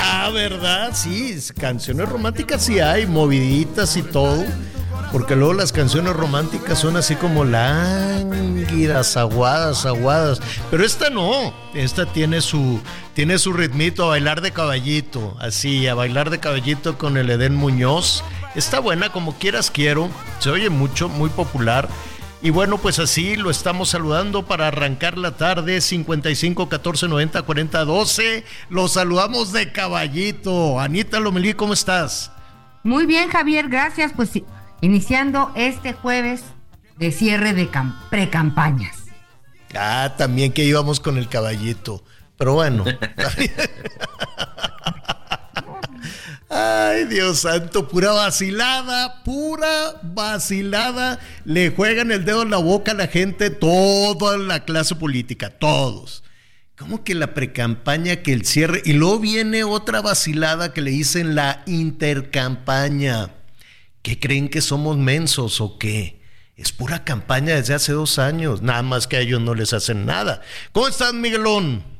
Ah, ¿verdad? Sí, es- canciones románticas sí hay, moviditas y todo. Porque luego las canciones románticas son así como lánguidas, aguadas, aguadas. Pero esta no. Esta tiene su, tiene su ritmito a bailar de caballito. Así, a bailar de caballito con el Edén Muñoz. Está buena, como quieras quiero. Se oye mucho, muy popular. Y bueno, pues así lo estamos saludando para arrancar la tarde 55 14 90 40 12. Los saludamos de caballito. Anita Lomelí, ¿cómo estás? Muy bien, Javier, gracias. Pues iniciando este jueves de cierre de cam- precampañas. Ah, también que íbamos con el caballito. Pero bueno. Ay, Dios santo, pura vacilada, pura vacilada. Le juegan el dedo en la boca a la gente, toda la clase política, todos. ¿Cómo que la precampaña, que el cierre? Y luego viene otra vacilada que le dicen la intercampaña. ¿Qué creen que somos mensos o qué? Es pura campaña desde hace dos años, nada más que a ellos no les hacen nada. ¿Cómo estás, Miguelón?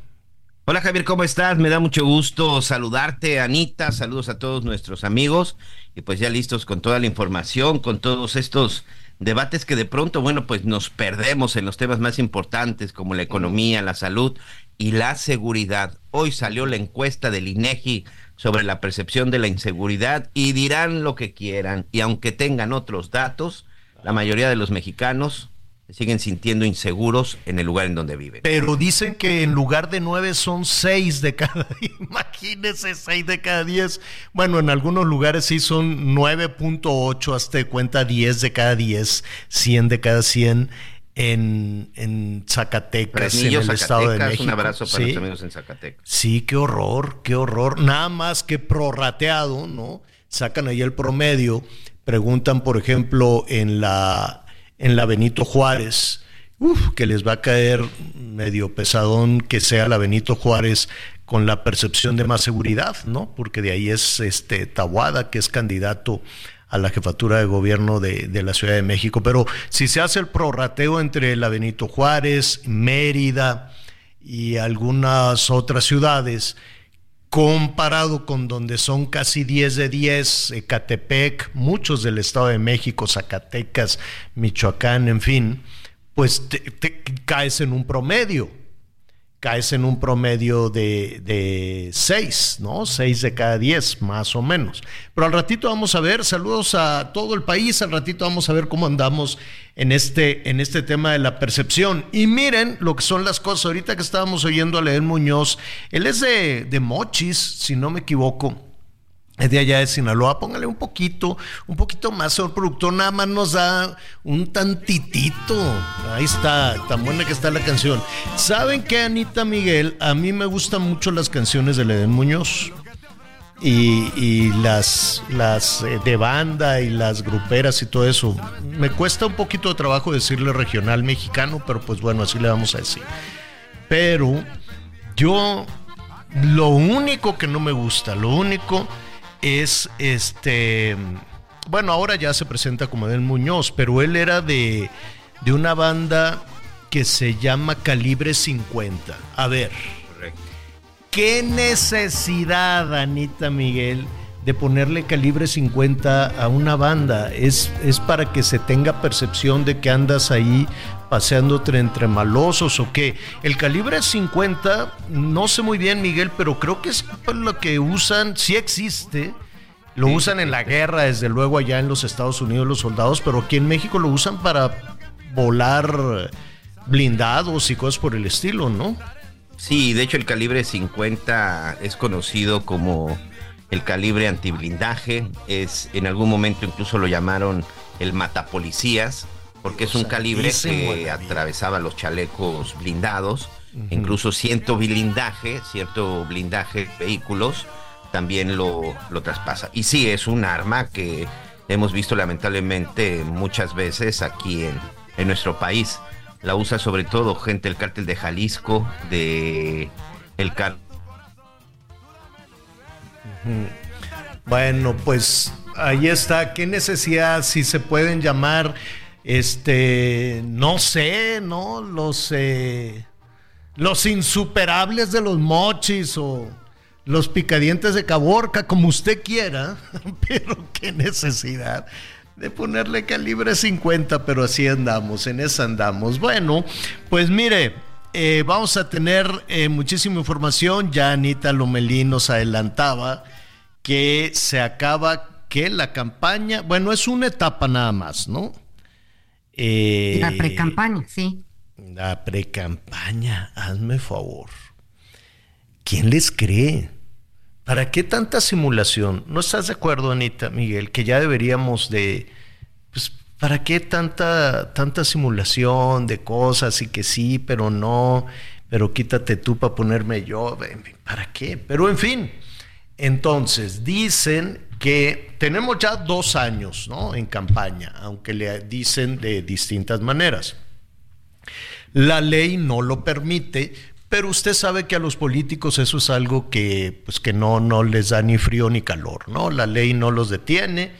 Hola Javier, ¿cómo estás? Me da mucho gusto saludarte, Anita. Saludos a todos nuestros amigos. Y pues ya listos con toda la información, con todos estos debates que de pronto, bueno, pues nos perdemos en los temas más importantes como la economía, la salud y la seguridad. Hoy salió la encuesta del INEGI sobre la percepción de la inseguridad y dirán lo que quieran. Y aunque tengan otros datos, la mayoría de los mexicanos se siguen sintiendo inseguros en el lugar en donde viven. Pero dicen que en lugar de nueve son seis de cada Imagínese, seis de cada diez. Bueno, en algunos lugares sí son 9.8, hasta cuenta 10 de cada 10, 100 de cada 100 en, en Zacatecas, en el Estado de Zacatecas, México. Un abrazo para Sí. los amigos en Zacatecas. Sí, qué horror, qué horror. Nada más que prorrateado, ¿no? Sacan ahí el promedio, preguntan, por ejemplo, en la, en la Benito Juárez, uf, que les va a caer medio pesadón que sea la Benito Juárez con la percepción de más seguridad, ¿no? Porque de ahí es este Tabuada, que es candidato a la jefatura de gobierno de, de la Ciudad de México. Pero si se hace el prorrateo entre la Benito Juárez, Mérida, y algunas otras ciudades, comparado con donde son casi 10 de 10, Ecatepec, muchos del Estado de México, Zacatecas, Michoacán, en fin, pues te, caes en un promedio, caes en un promedio de, de 6, ¿no? 6 de cada 10, más o menos. Pero al ratito vamos a ver, saludos a todo el país, al ratito vamos a ver cómo andamos en este, en este tema de la percepción. Y miren lo que son las cosas. Ahorita que estábamos oyendo a León Muñoz, él es de, de Mochis, si no me equivoco. Es de allá de Sinaloa, póngale un poquito, un poquito más, señor productor, nada más nos da un tantitito. Ahí está, tan buena que está la canción. ¿Saben qué, Anita Miguel? A mí me gustan mucho las canciones de Ledén Muñoz. Y, y las, las eh, de banda y las gruperas y todo eso. Me cuesta un poquito de trabajo decirle regional mexicano, pero pues bueno, así le vamos a decir. Pero yo lo único que no me gusta, lo único es este. Bueno, ahora ya se presenta como Del Muñoz, pero él era de, de una banda que se llama Calibre 50. A ver, ¿qué necesidad, Anita Miguel, de ponerle calibre 50 a una banda? Es, es para que se tenga percepción de que andas ahí paseándote entre malosos o qué. El calibre 50, no sé muy bien, Miguel, pero creo que es lo que usan, sí existe. Lo usan en la guerra, desde luego, allá en los Estados Unidos los soldados, pero aquí en México lo usan para volar blindados y cosas por el estilo, ¿no? Sí, de hecho el calibre 50 es conocido como el calibre antiblindaje, es en algún momento incluso lo llamaron el matapolicías, porque es un calibre que atravesaba los chalecos blindados, incluso cierto blindaje, cierto blindaje vehículos también lo, lo traspasa. Y sí, es un arma que hemos visto lamentablemente muchas veces aquí en, en nuestro país. La usa sobre todo gente del cártel de Jalisco, de el cártel bueno, pues ahí está. ¿Qué necesidad? Si se pueden llamar, este, no sé, ¿no? Los, eh, los insuperables de los mochis o los picadientes de Caborca, como usted quiera, pero qué necesidad de ponerle calibre 50, pero así andamos, en esa andamos. Bueno, pues mire, eh, vamos a tener eh, muchísima información, ya Anita Lomelí nos adelantaba que se acaba, que la campaña, bueno, es una etapa nada más, ¿no? Eh, la pre-campaña, sí. La pre-campaña, hazme favor. ¿Quién les cree? ¿Para qué tanta simulación? ¿No estás de acuerdo, Anita, Miguel, que ya deberíamos de, pues, ¿para qué tanta, tanta simulación de cosas y que sí, pero no, pero quítate tú para ponerme yo? ¿Para qué? Pero en fin, entonces, dicen que tenemos ya dos años ¿no? en campaña, aunque le dicen de distintas maneras. La ley no lo permite, pero usted sabe que a los políticos eso es algo que, pues, que no, no les da ni frío ni calor, ¿no? La ley no los detiene.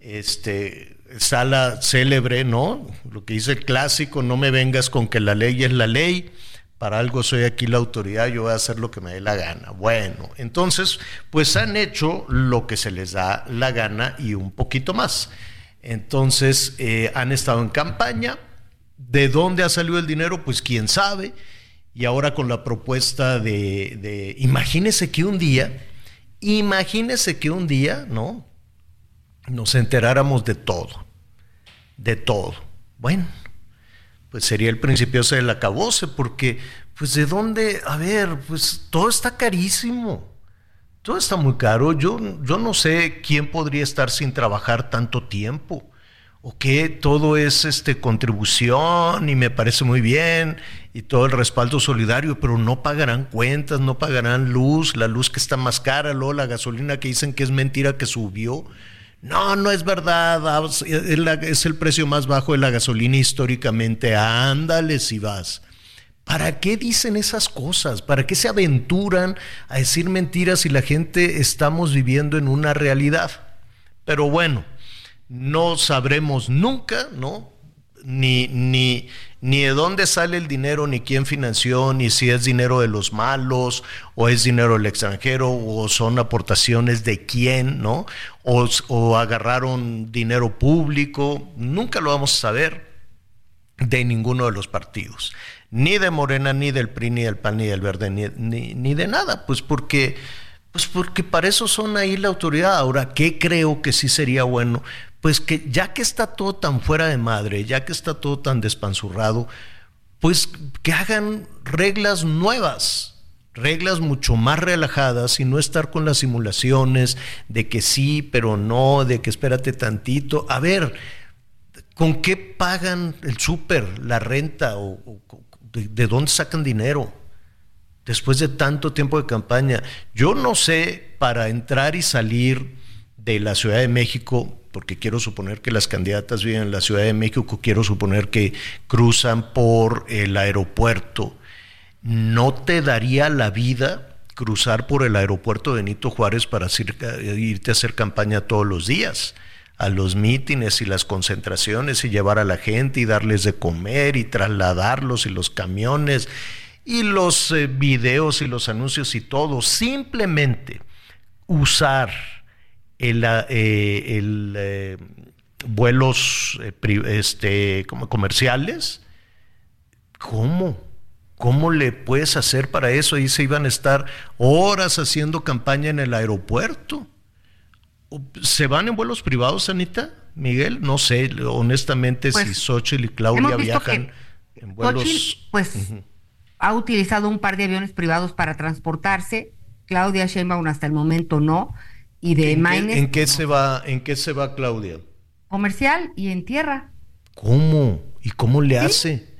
Este, está la célebre, ¿no? Lo que dice el clásico, no me vengas con que la ley es la ley para algo soy aquí la autoridad, yo voy a hacer lo que me dé la gana. Bueno, entonces, pues han hecho lo que se les da la gana y un poquito más. Entonces, eh, han estado en campaña. ¿De dónde ha salido el dinero? Pues quién sabe. Y ahora con la propuesta de, de imagínese que un día, imagínese que un día, ¿no? Nos enteráramos de todo, de todo. Bueno, pues sería el principio del acabose, porque, pues de dónde, a ver, pues todo está carísimo, todo está muy caro, yo, yo no sé quién podría estar sin trabajar tanto tiempo, o que todo es este, contribución y me parece muy bien, y todo el respaldo solidario, pero no pagarán cuentas, no pagarán luz, la luz que está más cara, luego la gasolina que dicen que es mentira que subió, no, no es verdad, ah, es el precio más bajo de la gasolina históricamente. Ándale si vas. ¿Para qué dicen esas cosas? ¿Para qué se aventuran a decir mentiras si la gente estamos viviendo en una realidad? Pero bueno, no sabremos nunca, ¿no? Ni, ni, ni de dónde sale el dinero, ni quién financió, ni si es dinero de los malos, o es dinero del extranjero, o son aportaciones de quién, ¿no? O, o agarraron dinero público, nunca lo vamos a saber de ninguno de los partidos, ni de Morena, ni del PRI, ni del PAN, ni del Verde, ni, ni, ni de nada, pues porque, pues porque para eso son ahí la autoridad. Ahora, ¿qué creo que sí sería bueno? Pues que ya que está todo tan fuera de madre, ya que está todo tan despanzurrado, pues que hagan reglas nuevas, reglas mucho más relajadas y no estar con las simulaciones de que sí, pero no, de que espérate tantito. A ver, ¿con qué pagan el súper, la renta o, de, de dónde sacan dinero? Después de tanto tiempo de campaña, yo no sé para entrar y salir de la Ciudad de México porque quiero suponer que las candidatas viven en la Ciudad de México, quiero suponer que cruzan por el aeropuerto, ¿no te daría la vida cruzar por el aeropuerto Benito Juárez para irte a hacer campaña todos los días? a los mítines y las concentraciones y llevar a la gente y darles de comer y trasladarlos y los camiones y los eh, videos y los anuncios y todo, simplemente usar el, eh, el eh, vuelos eh, este, como comerciales. ¿Cómo? ¿Cómo le puedes hacer para eso? Ahí se iban a estar horas haciendo campaña en el aeropuerto. ¿Se van en vuelos privados, Anita? Miguel, no sé, honestamente, si pues, Xochitl y Claudia viajan en vuelos. Xochitl, pues ha utilizado un par de aviones privados para transportarse. Claudia Sheinbaum hasta el momento no. Y de ¿En, Maines, qué, en qué se va, ¿En qué se va Claudia? comercial y en tierra. ¿Cómo? ¿Y cómo le hace?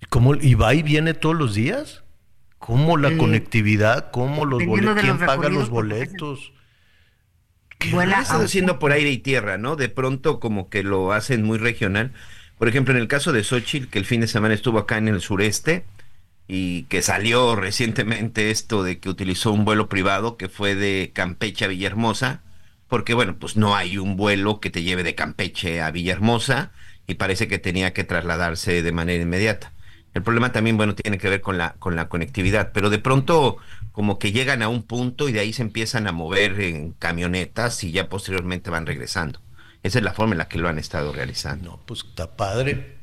¿Y, cómo, ¿Y va y viene todos los días? ¿Cómo la Eh, conectividad? ¿Cómo los boletos? ¿Quién paga los porque boletos? ¿Qué Lo están haciendo por aire y tierra, ¿no? De pronto como que lo hacen muy regional. Por ejemplo, en el caso de Xochitl, que el fin de semana estuvo acá en el sureste y que salió recientemente esto de que utilizó un vuelo privado que fue de Campeche a Villahermosa, porque bueno, pues no hay un vuelo que te lleve de Campeche a Villahermosa y parece que tenía que trasladarse de manera inmediata. El problema también, bueno, tiene que ver con la, con la conectividad, pero de pronto como que llegan a un punto y de ahí se empiezan a mover en camionetas y ya posteriormente van regresando. Esa es la forma en la que lo han estado realizando. No, pues está padre.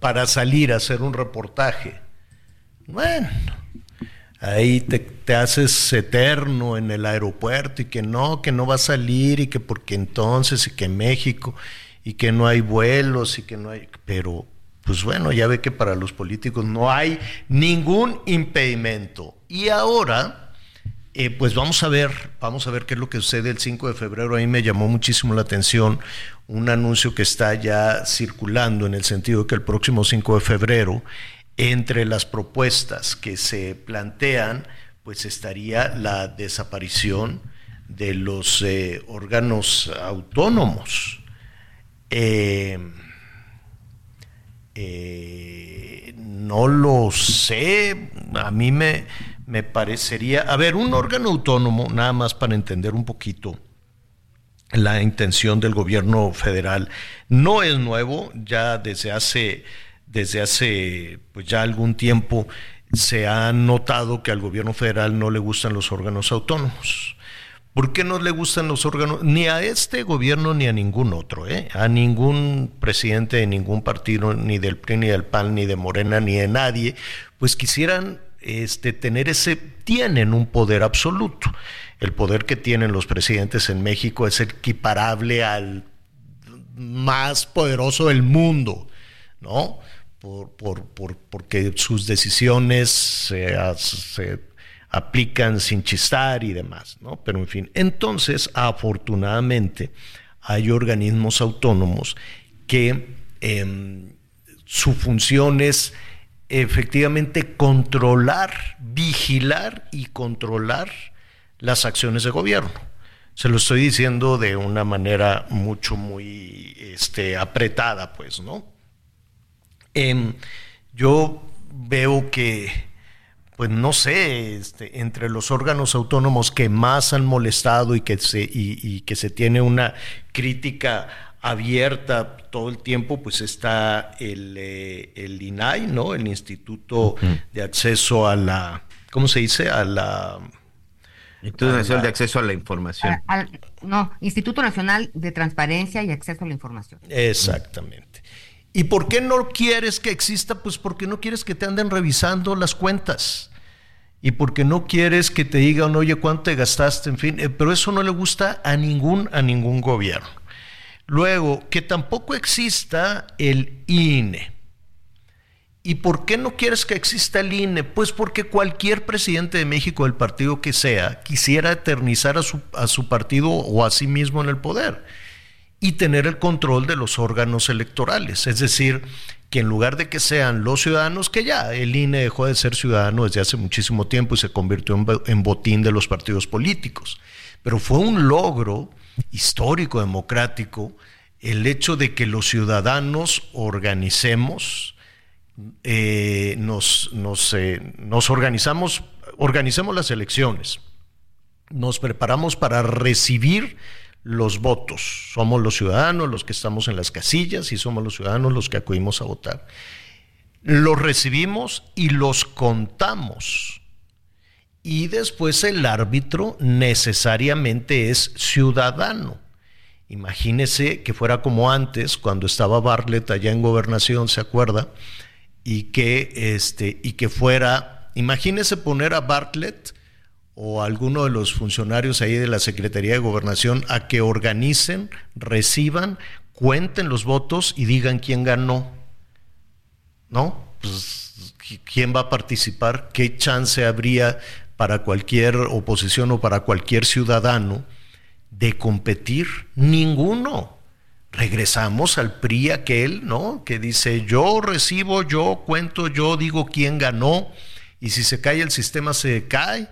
Para salir a hacer un reportaje. Bueno, ahí te, te haces eterno en el aeropuerto y que no, que no va a salir y que porque entonces y que México y que no hay vuelos y que no hay... Pero, pues bueno, ya ve que para los políticos no hay ningún impedimento. Y ahora... Eh, pues vamos a ver, vamos a ver qué es lo que sucede el 5 de febrero. A mí me llamó muchísimo la atención un anuncio que está ya circulando en el sentido de que el próximo 5 de febrero, entre las propuestas que se plantean, pues estaría la desaparición de los eh, órganos autónomos. Eh, eh, no lo sé, a mí me, me parecería, a ver, un órgano autónomo, nada más para entender un poquito la intención del gobierno federal, no es nuevo, ya desde hace, desde hace pues ya algún tiempo se ha notado que al gobierno federal no le gustan los órganos autónomos. ¿Por qué no le gustan los órganos? Ni a este gobierno ni a ningún otro, ¿eh? a ningún presidente de ningún partido, ni del PRI, ni del PAN, ni de Morena, ni de nadie, pues quisieran este, tener ese, tienen un poder absoluto. El poder que tienen los presidentes en México es equiparable al más poderoso del mundo, ¿no? Por, por, por, porque sus decisiones se, se aplican sin chistar y demás, ¿no? Pero en fin, entonces, afortunadamente, hay organismos autónomos que eh, su función es efectivamente controlar, vigilar y controlar las acciones de gobierno. Se lo estoy diciendo de una manera mucho, muy este, apretada, pues, ¿no? Eh, yo veo que pues no sé, este, entre los órganos autónomos que más han molestado y que se, y, y que se tiene una crítica abierta todo el tiempo, pues está el, eh, el INAI, ¿no? El Instituto de Acceso a la, ¿cómo se dice? A la... Instituto Nacional de Acceso a la Información. Al- no, Instituto Nacional de Transparencia y Acceso a la Información. Exactamente. ¿Y por qué no quieres que exista? Pues porque no quieres que te anden revisando las cuentas. Y porque no quieres que te digan, oye, cuánto te gastaste, en fin. Eh, pero eso no le gusta a ningún, a ningún gobierno. Luego, que tampoco exista el INE. ¿Y por qué no quieres que exista el INE? Pues porque cualquier presidente de México, del partido que sea, quisiera eternizar a su, a su partido o a sí mismo en el poder y tener el control de los órganos electorales. Es decir, que en lugar de que sean los ciudadanos, que ya el INE dejó de ser ciudadano desde hace muchísimo tiempo y se convirtió en, botín de los partidos políticos. Pero fue un logro histórico, democrático, el hecho de que los ciudadanos organicemos, eh, nos, nos, eh, nos organizamos, organicemos las elecciones, nos preparamos para recibir los votos. Somos los ciudadanos los que estamos en las casillas y somos los ciudadanos los que acudimos a votar. Los recibimos y los contamos. Y después el árbitro necesariamente es ciudadano. Imagínese que fuera como antes, cuando estaba Bartlett allá en gobernación, ¿se acuerda? Y que, este, y que fuera, imagínese poner a Bartlett o alguno de los funcionarios ahí de la Secretaría de Gobernación a que organicen, reciban, cuenten los votos y digan quién ganó. ¿no? Pues, ¿quién va a participar? ¿Qué chance habría para cualquier oposición o para cualquier ciudadano de competir? Ninguno. Regresamos al PRI aquel, ¿no? Que dice, yo recibo, yo cuento, yo digo quién ganó, y si se cae el sistema se cae,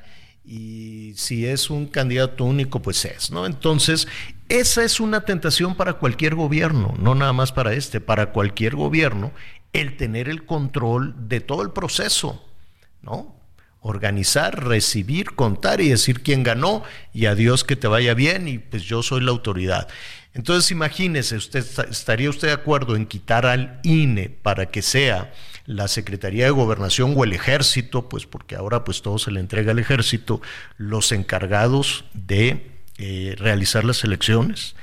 y si es un candidato único, pues es, ¿no? Entonces, esa es una tentación para cualquier gobierno, no nada más para este, para cualquier gobierno, el tener el control de todo el proceso, ¿no? Organizar, recibir, contar y decir quién ganó y adiós que te vaya bien y pues yo soy la autoridad. Entonces imagínese, usted estaría usted de acuerdo en quitar al INE para que sea la Secretaría de Gobernación o el Ejército, pues porque ahora pues todo se le entrega al Ejército, los encargados de eh, realizar las elecciones.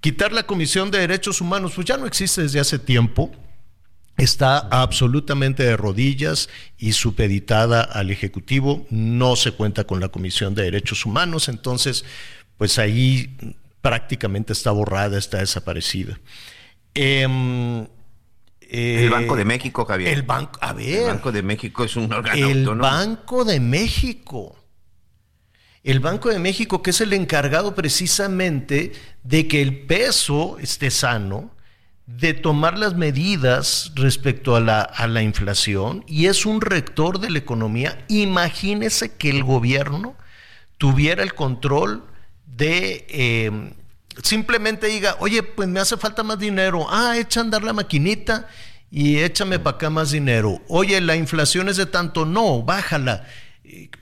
Quitar la Comisión de Derechos Humanos, pues ya no existe desde hace tiempo, está absolutamente de rodillas y supeditada al Ejecutivo, no se cuenta con la Comisión de Derechos Humanos, entonces pues ahí prácticamente está borrada, está desaparecida. Em, el Banco de México, Javier. El banco, a ver. El Banco de México es un órgano el Banco de México. El Banco de México, que es el encargado precisamente de que el peso esté sano, de tomar las medidas respecto a la, a la inflación, y es un rector de la economía. Imagínese que el gobierno tuviera el control de eh, simplemente diga, oye, pues me hace falta más dinero, ah, echa a andar la maquinita y échame para acá más dinero. Oye, la inflación es de tanto, no, bájala.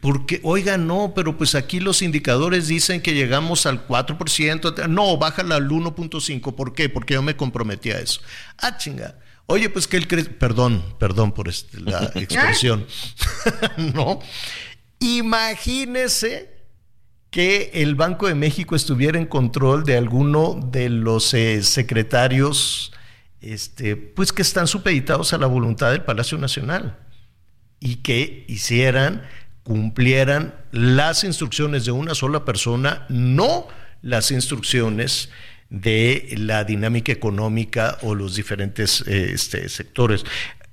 Porque, oiga, no, pero pues aquí los indicadores dicen que llegamos al 4%, no, bájala al 1.5%, ¿por qué? Porque yo me comprometí a eso. Ah, chinga. Oye, pues que el perdón, perdón por este, la expresión, ¿no? Imagínese que el Banco de México estuviera en control de alguno de los eh, secretarios este, pues que están supeditados a la voluntad del Palacio Nacional y que hicieran, cumplieran las instrucciones de una sola persona, no las instrucciones de la dinámica económica o los diferentes eh, este, sectores.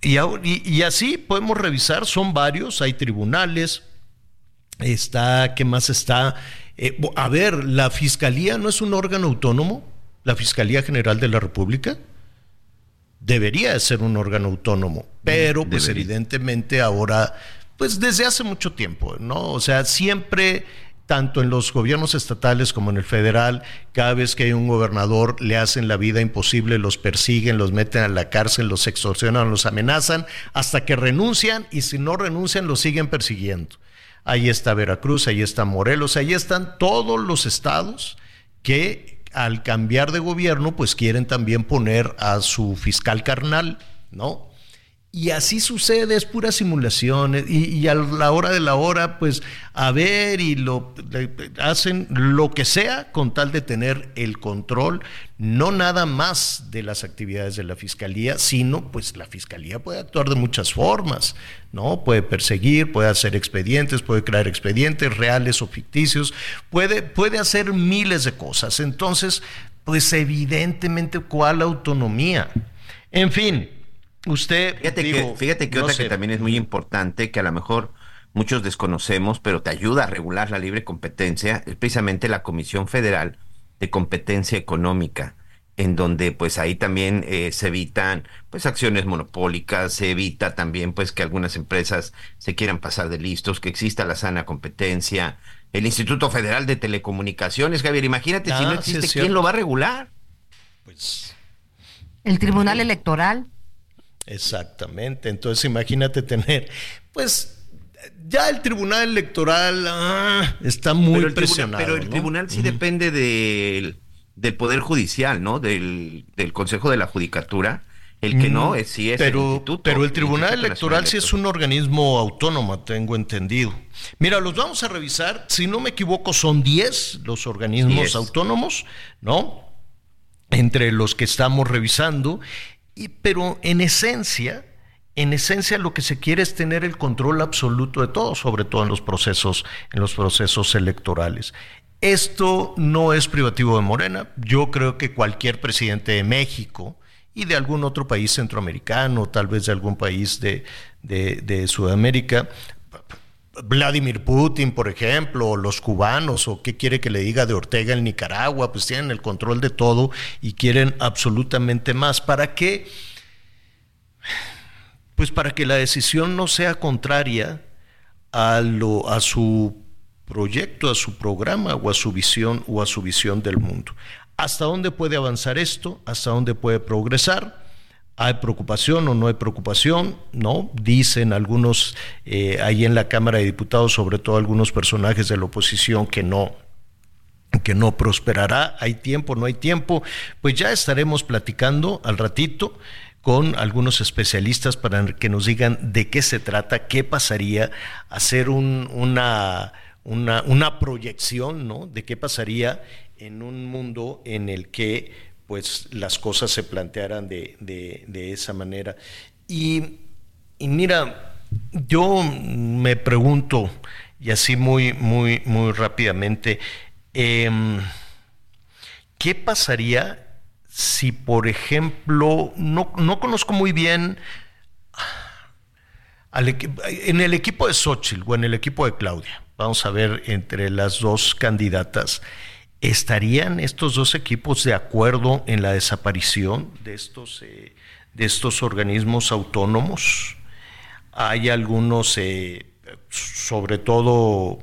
Y, y, así podemos revisar, son varios, hay tribunales, Está, ¿qué más está? Eh, a ver, la Fiscalía no es un órgano autónomo, la Fiscalía General de la República debería ser un órgano autónomo, pero pues evidentemente ahora, pues desde hace mucho tiempo, ¿no? O sea, siempre tanto en los gobiernos estatales como en el federal, cada vez que hay un gobernador le hacen la vida imposible, los persiguen, los meten a la cárcel, los extorsionan, los amenazan, hasta que renuncian y si no renuncian los siguen persiguiendo ahí está Veracruz, ahí está Morelos, ahí están todos los estados que al cambiar de gobierno pues quieren también poner a su fiscal carnal, ¿no? Y así sucede, es pura simulación. Y, a la hora de la hora, pues a ver y lo hacen lo que sea con tal de tener el control, no nada más de las actividades de la fiscalía, sino pues la fiscalía puede actuar de muchas formas, ¿no? Puede perseguir, puede hacer expedientes, puede crear expedientes reales o ficticios, puede, puede hacer miles de cosas. Entonces, pues evidentemente, ¿cuál autonomía? En fin, Usted. Fíjate que, fíjate que otra que también es muy importante, que a lo mejor muchos desconocemos, pero te ayuda a regular la libre competencia, es precisamente la Comisión Federal de Competencia Económica, en donde pues ahí también eh, se evitan pues acciones monopólicas, se evita también pues que algunas empresas se quieran pasar de listos, que exista la sana competencia. El Instituto Federal de Telecomunicaciones, Javier, imagínate si no ah, existe, ¿quién lo va a regular? Pues el Tribunal Electoral. Exactamente. Entonces imagínate tener, pues ya el tribunal electoral ah, está muy presionado. pero el tribunal sí depende del, del, Poder Judicial, ¿no? Del, del, Consejo de la Judicatura. El que no es sí es pero, el instituto, Pero el Tribunal Electoral sí es un organismo autónomo, tengo entendido. Mira, los vamos a revisar. Si no me equivoco, son 10 los organismos autónomos, ¿no? Entre los que estamos revisando pero en esencia, en esencia lo que se quiere es tener el control absoluto de todo, sobre todo en los procesos, en los procesos electorales. Esto no es privativo de Morena. Yo creo que cualquier presidente de México, y de algún otro país centroamericano, tal vez de algún país de, de, Sudamérica. Vladimir Putin, por ejemplo, o los cubanos, o qué quiere que le diga de Ortega en Nicaragua, pues tienen el control de todo y quieren absolutamente más. ¿Para qué? Pues para que la decisión no sea contraria a, lo, a su proyecto, a su programa o a su visión o a su visión del mundo. ¿Hasta dónde puede avanzar esto? ¿Hasta dónde puede progresar? ¿Hay preocupación o no hay preocupación? No, dicen algunos eh, ahí en la Cámara de Diputados, sobre todo algunos personajes de la oposición, que no, que no prosperará. ¿Hay tiempo? ¿No hay tiempo? Pues ya estaremos platicando al ratito con algunos especialistas para que nos digan de qué se trata, qué pasaría, hacer una, una, una proyección ¿no? de qué pasaría en un mundo en el que pues las cosas se plantearan de, esa manera. Y, mira, yo me pregunto, y así muy, muy, muy rápidamente, em, ¿qué pasaría si, por ejemplo, no, conozco muy bien en el equipo de Xochitl o en el equipo de Claudia, vamos a ver entre las dos candidatas, ¿estarían estos dos equipos de acuerdo en la desaparición de estos, eh, de estos organismos autónomos? Hay algunos, eh, sobre todo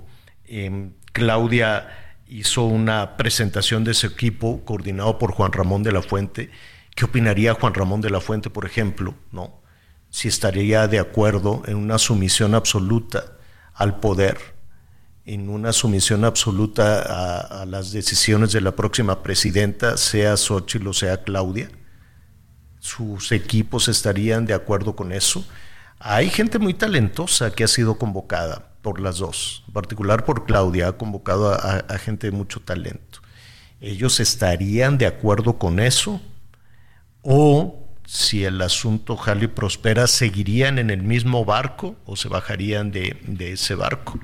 em, Claudia hizo una presentación de ese equipo coordinado por Juan Ramón de la Fuente. ¿Qué opinaría Juan Ramón de la Fuente, por ejemplo? ¿no? Si estaría de acuerdo en una sumisión absoluta al poder, en una sumisión absoluta a, las decisiones de la próxima presidenta, sea Xochitl o sea Claudia. ¿Sus equipos estarían de acuerdo con eso? Hay gente muy talentosa que ha sido convocada por las dos, en particular por Claudia, ha convocado a, gente de mucho talento. ¿Ellos estarían de acuerdo con eso? ¿O si el asunto Jali prospera, seguirían en el mismo barco o se bajarían de, ese barco?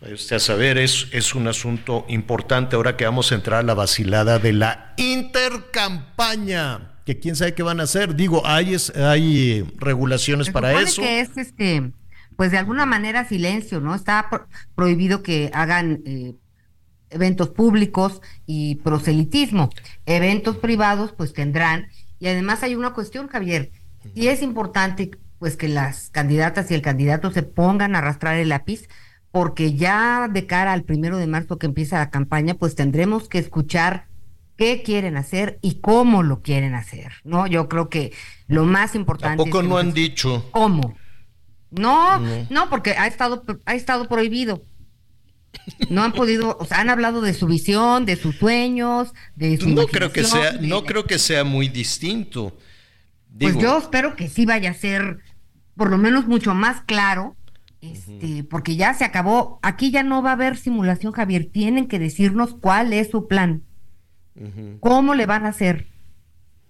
Usted a saber, es, es un asunto importante ahora que vamos a entrar a la vacilada de la intercampaña, que quién sabe qué van a hacer. Digo, hay, hay regulaciones para eso. Que es este pues de alguna manera silencio, ¿no? Está prohibido que hagan eh, eventos públicos y proselitismo. Eventos privados, pues tendrán. Y además hay una cuestión, Javier, y es importante pues que las candidatas y el candidato se pongan a arrastrar el lápiz, porque ya de cara al primero de marzo que empieza la campaña, pues tendremos que escuchar qué quieren hacer y cómo lo quieren hacer, ¿no? Yo creo que lo más importante. Tampoco no han dicho. ¿Cómo? No, no, porque ha estado, ha estado prohibido. No han podido, o sea, han hablado de su visión, de sus sueños, de su No creo que sea, no creo que sea muy distinto. pues yo espero que sí vaya a ser, por lo menos mucho más claro, este, porque ya se acabó. Aquí ya no va a haber simulación, Javier. Tienen que decirnos cuál es su plan, cómo le van a hacer.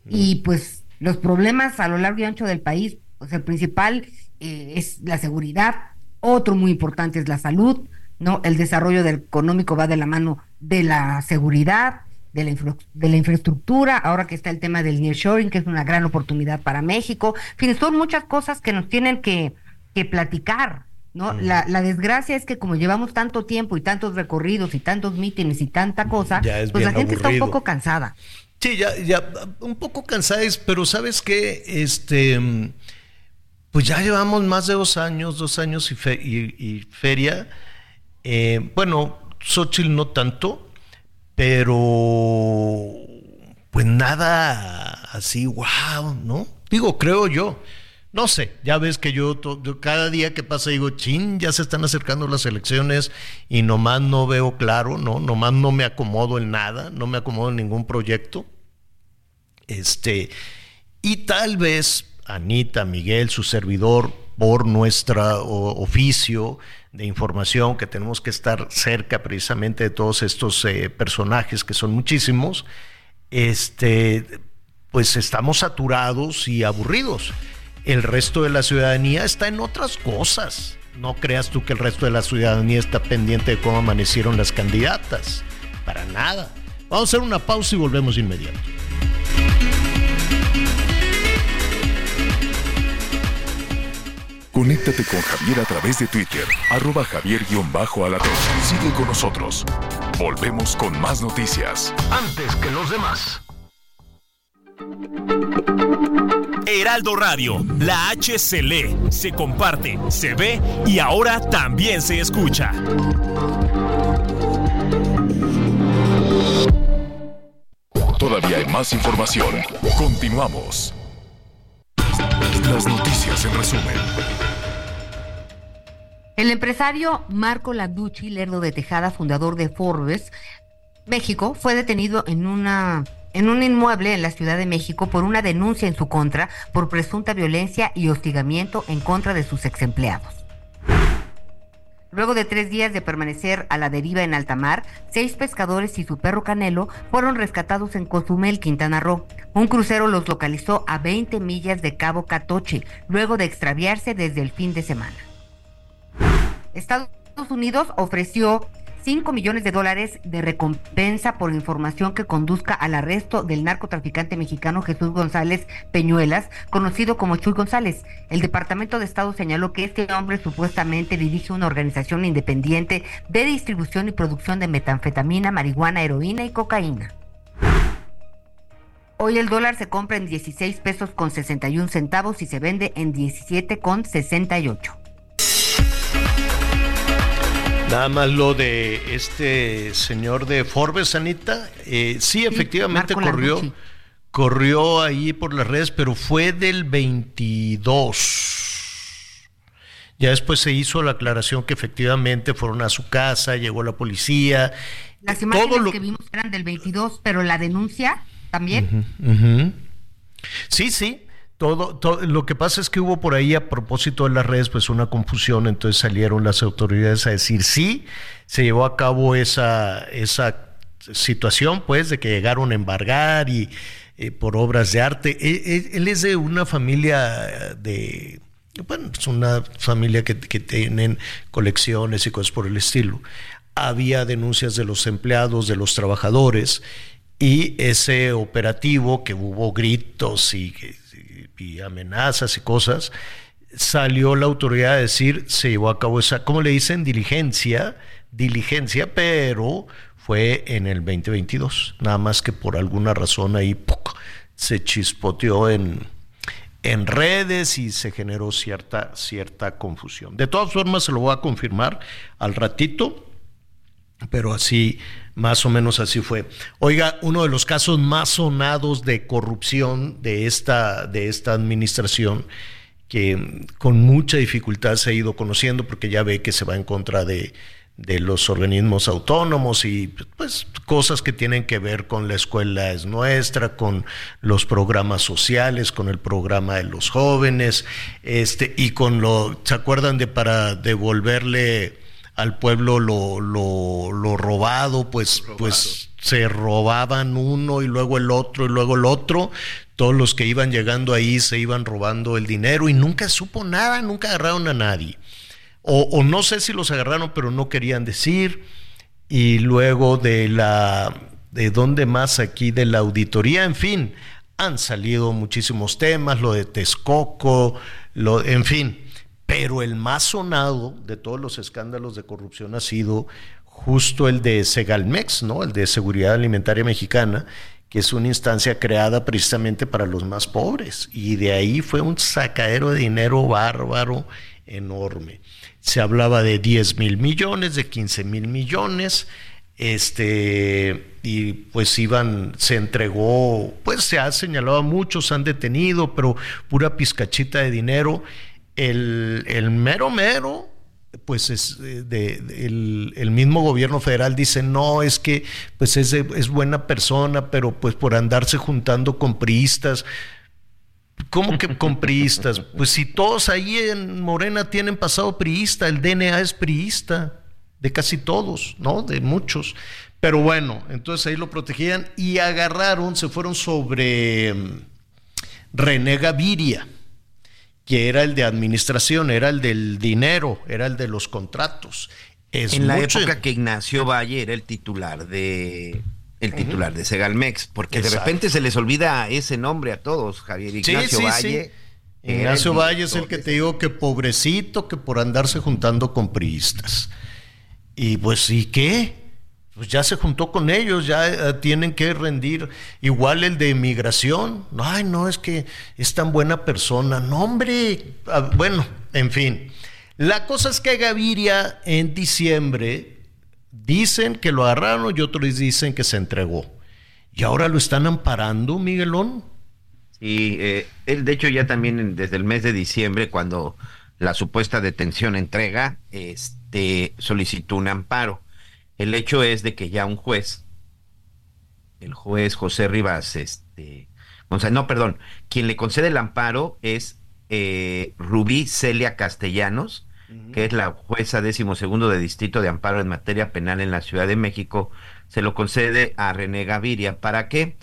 Y pues los problemas a lo largo y ancho del país, pues el principal eh, es la seguridad, otro muy importante es la salud, ¿no? El desarrollo del económico va de la mano de la seguridad, de la, de la infraestructura, ahora que está el tema del nearshoring, que es una gran oportunidad para México. En fin, son muchas cosas que nos tienen que, que platicar, ¿no? La, la, desgracia es que como llevamos tanto tiempo y tantos recorridos y tantos mítines y tanta cosa, pues la gente está un poco cansada. Sí, ya, ya, un poco cansada, pero ¿sabes qué? Este pues ya llevamos más de dos años, dos años y, feria. Eh, bueno, Xochitl no tanto, pero pues nada así, wow, ¿no? Digo, creo yo. No sé, ya ves que yo, cada día que pasa digo, chin, ya se están acercando las elecciones y nomás no veo claro, ¿no? Nomás no me acomodo en nada, no me acomodo en ningún proyecto. Este, y tal vez Anita, Miguel, su servidor, por nuestro oficio de información, que tenemos que estar cerca precisamente de todos estos eh, personajes, que son muchísimos, este, pues estamos saturados y aburridos el resto de la ciudadanía está en otras cosas. No creas tú que el resto de la ciudadanía está pendiente de cómo amanecieron las candidatas. Para nada. Vamos a hacer una pausa y volvemos inmediato. Conéctate con Javier a través de Twitter, arroba javier-alatón. Sigue con nosotros. Volvemos con más noticias. Antes que los demás. Heraldo Radio, la H se lee, se comparte, se ve y ahora también se escucha. Todavía hay más información. Continuamos. Las noticias en resumen. El empresario Marco Landucci, Lerdo de Tejada, fundador de Forbes, México, fue detenido en una en un inmueble en la Ciudad de México por una denuncia en su contra por presunta violencia y hostigamiento en contra de sus ex empleados. Luego de tres días de permanecer a la deriva en alta mar, seis pescadores y su perro Canelo fueron rescatados en Cozumel, Quintana Roo. Un crucero los localizó a 20 millas de Cabo Catoche, luego de extraviarse desde el fin de semana. Estados Unidos ofreció 5 millones de dólares de recompensa por información que conduzca al arresto del narcotraficante mexicano Jesús González Peñuelas, conocido como Chuy González. El Departamento de Estado señaló que este hombre supuestamente dirige una organización independiente de distribución y producción de metanfetamina, marihuana, heroína y cocaína. Hoy el dólar se compra en 16 pesos con 61 centavos y se vende en 17 con 68. Nada más lo de este señor de Forbes, Anita. Eh, sí, efectivamente corrió, corrió ahí por las redes, pero fue del 22. Ya después se hizo la aclaración que efectivamente fueron a su casa, llegó la policía. Las imágenes que vimos eran del 22, pero la denuncia también. Sí, sí. Todo, lo que pasa es que hubo por ahí a propósito de las redes pues una confusión, entonces salieron las autoridades a decir sí, se llevó a cabo esa, esa situación pues de que llegaron a embargar y eh, por obras de arte. E, e, él, es de una familia de, bueno, es una familia que, que tienen colecciones y cosas por el estilo. Había denuncias de los empleados, de los trabajadores y ese operativo que hubo gritos y y amenazas y cosas, salió la autoridad a decir, se llevó a cabo esa, ¿cómo le dicen? Diligencia, diligencia, pero fue en el 2022, nada más que por alguna razón ahí se chispoteó en, en redes y se generó cierta, cierta confusión. De todas formas, se lo voy a confirmar al ratito, pero así más o menos así fue. Oiga, uno de los casos más sonados de corrupción de esta, de esta administración, que con mucha dificultad se ha ido conociendo porque ya ve que se va en contra de, de los organismos autónomos y pues cosas que tienen que ver con la escuela es nuestra, con los programas sociales, con el programa de los jóvenes, este, y con lo, ¿se acuerdan de para devolverle al pueblo lo, lo, robado, pues, pues se robaban uno y luego el otro y luego el otro. Todos los que iban llegando ahí se iban robando el dinero y nunca supo nada, nunca agarraron a nadie. O, o no sé si los agarraron, pero no querían decir. Y luego de la, de dónde más aquí, de la auditoría, en fin, han salido muchísimos temas, lo de Texcoco, lo, en fin pero el más sonado de todos los escándalos de corrupción ha sido justo el de Segalmex, ¿no? El de Seguridad Alimentaria Mexicana, que es una instancia creada precisamente para los más pobres. Y de ahí fue un sacadero de dinero bárbaro enorme. Se hablaba de 10 mil millones, de 15 mil millones, este, y pues iban, se entregó, pues se ha señalado a muchos, han detenido, pero pura pizcachita de dinero el, mero mero, pues es eh, de, el, mismo gobierno federal dice, no, es que pues es, es buena persona, pero pues por andarse juntando con priistas. ¿Cómo que con priistas? Pues si todos ahí en Morena tienen pasado priista, el DNA es priista, de casi todos, ¿no? De muchos. Pero bueno, entonces ahí lo protegían y agarraron, se fueron sobre mm, René Gaviria que era el de administración, era el del dinero, era el de los contratos. en la época que Ignacio Valle era el titular de el titular de Segalmex, porque de repente se les olvida ese nombre a todos, Javier Ignacio Valle. Ignacio Valle es el que te digo que pobrecito que por andarse juntando con priistas. Y pues, ¿y qué? Pues ya se juntó con ellos, ya eh, tienen que rendir. Igual el de migración. Ay, no, es que es tan buena persona. No, hombre. Ah, bueno, en fin. La cosa es que Gaviria en diciembre dicen que lo agarraron y otros dicen que se entregó. Y ahora lo están amparando, Miguelón. Y eh, él, de hecho, ya también desde el mes de diciembre, cuando la supuesta detención entrega, este, solicitó un amparo. El hecho es de que ya un juez, el juez José Rivas, este, sea, no, perdón, quien le concede el amparo es eh, Rubí Celia Castellanos, que es la jueza décimo segundo de distrito de amparo en materia penal en la Ciudad de México, se lo concede a René Gaviria. ¿Para qué?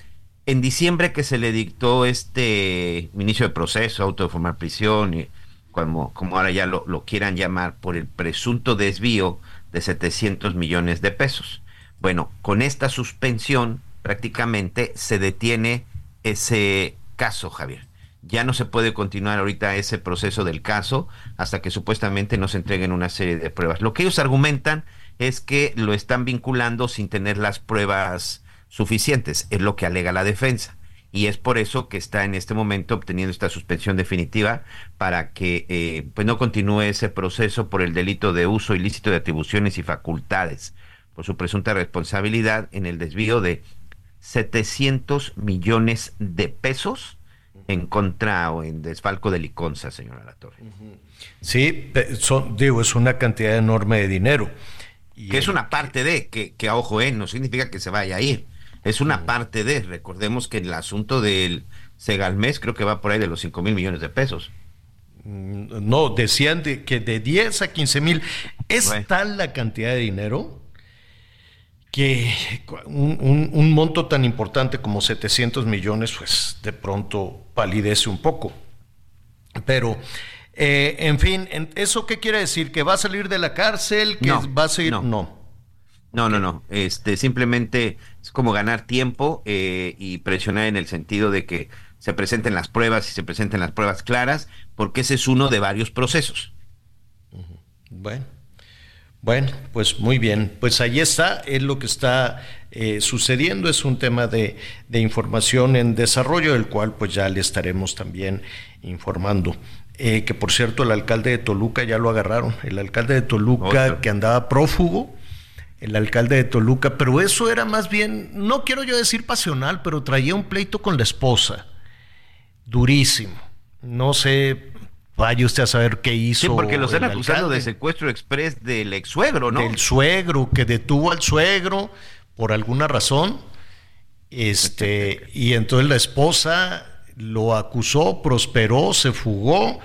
en diciembre que se le dictó este inicio de proceso, auto de formar prisión, y como, como ahora ya lo, quieran llamar, por el presunto desvío de 700 millones de pesos. Bueno, con esta suspensión prácticamente se detiene ese caso, Javier. Ya no se puede continuar ahorita ese proceso del caso hasta que supuestamente nos entreguen una serie de pruebas. Lo que ellos argumentan es que lo están vinculando sin tener las pruebas suficientes, es lo que alega la defensa. Y es por eso que está en este momento obteniendo esta suspensión definitiva para que eh, pues no continúe ese proceso por el delito de uso ilícito de atribuciones y facultades, por su presunta responsabilidad en el desvío de 700 millones de pesos en contra o en desfalco de Liconza, señora Latorre. Sí, digo, es una cantidad enorme de dinero. Y que es una parte de, que, que ojo, eh, no significa que se vaya a ir es una parte de, recordemos que el asunto del Segalmés creo que va por ahí de los 5 mil millones de pesos. Mm, no, decían que de 10 a 15 mil. Es tal la cantidad de dinero que un, monto tan importante como 700 millones, pues de pronto palidece un poco. Pero, eh, en fin, ¿eso qué quiere decir? ¿Que va a salir de la cárcel? ¿Que va a seguir? no. No, no, no. Este, simplemente es como ganar tiempo eh, y presionar en el sentido de que se presenten las pruebas y se presenten las pruebas claras, porque ese es uno de varios procesos. Bueno, bueno, pues muy bien. Pues ahí está, es lo que está eh, sucediendo, es un tema de, información en desarrollo, del cual pues ya le estaremos también informando. Eh, que por cierto, el alcalde de Toluca ya lo agarraron, el alcalde de Toluca que andaba prófugo el alcalde de Toluca, pero eso era más bien, no quiero yo decir pasional, pero traía un pleito con la esposa, durísimo. No sé, vaya usted a saber qué hizo. Sí, porque lo están acusando de secuestro express del ex suegro, ¿no? Del suegro, que detuvo al suegro por alguna razón. Este, y entonces la esposa lo acusó, prosperó, se fugó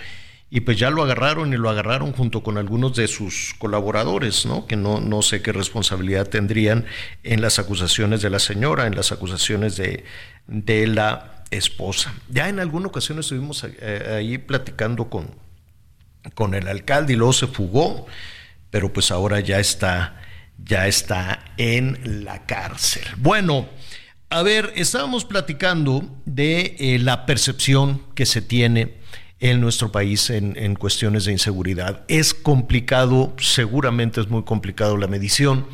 y pues ya lo agarraron y lo agarraron junto con algunos de sus colaboradores, ¿no? Que no, no sé qué responsabilidad tendrían en las acusaciones de la señora, en las acusaciones de, de la esposa. Ya en alguna ocasión estuvimos eh, ahí platicando con, con el alcalde y luego se fugó, pero pues ahora ya está, ya está en la cárcel. Bueno, a ver, estábamos platicando de eh, la percepción que se tiene en nuestro país en, cuestiones de inseguridad. Es complicado, seguramente es muy complicado la medición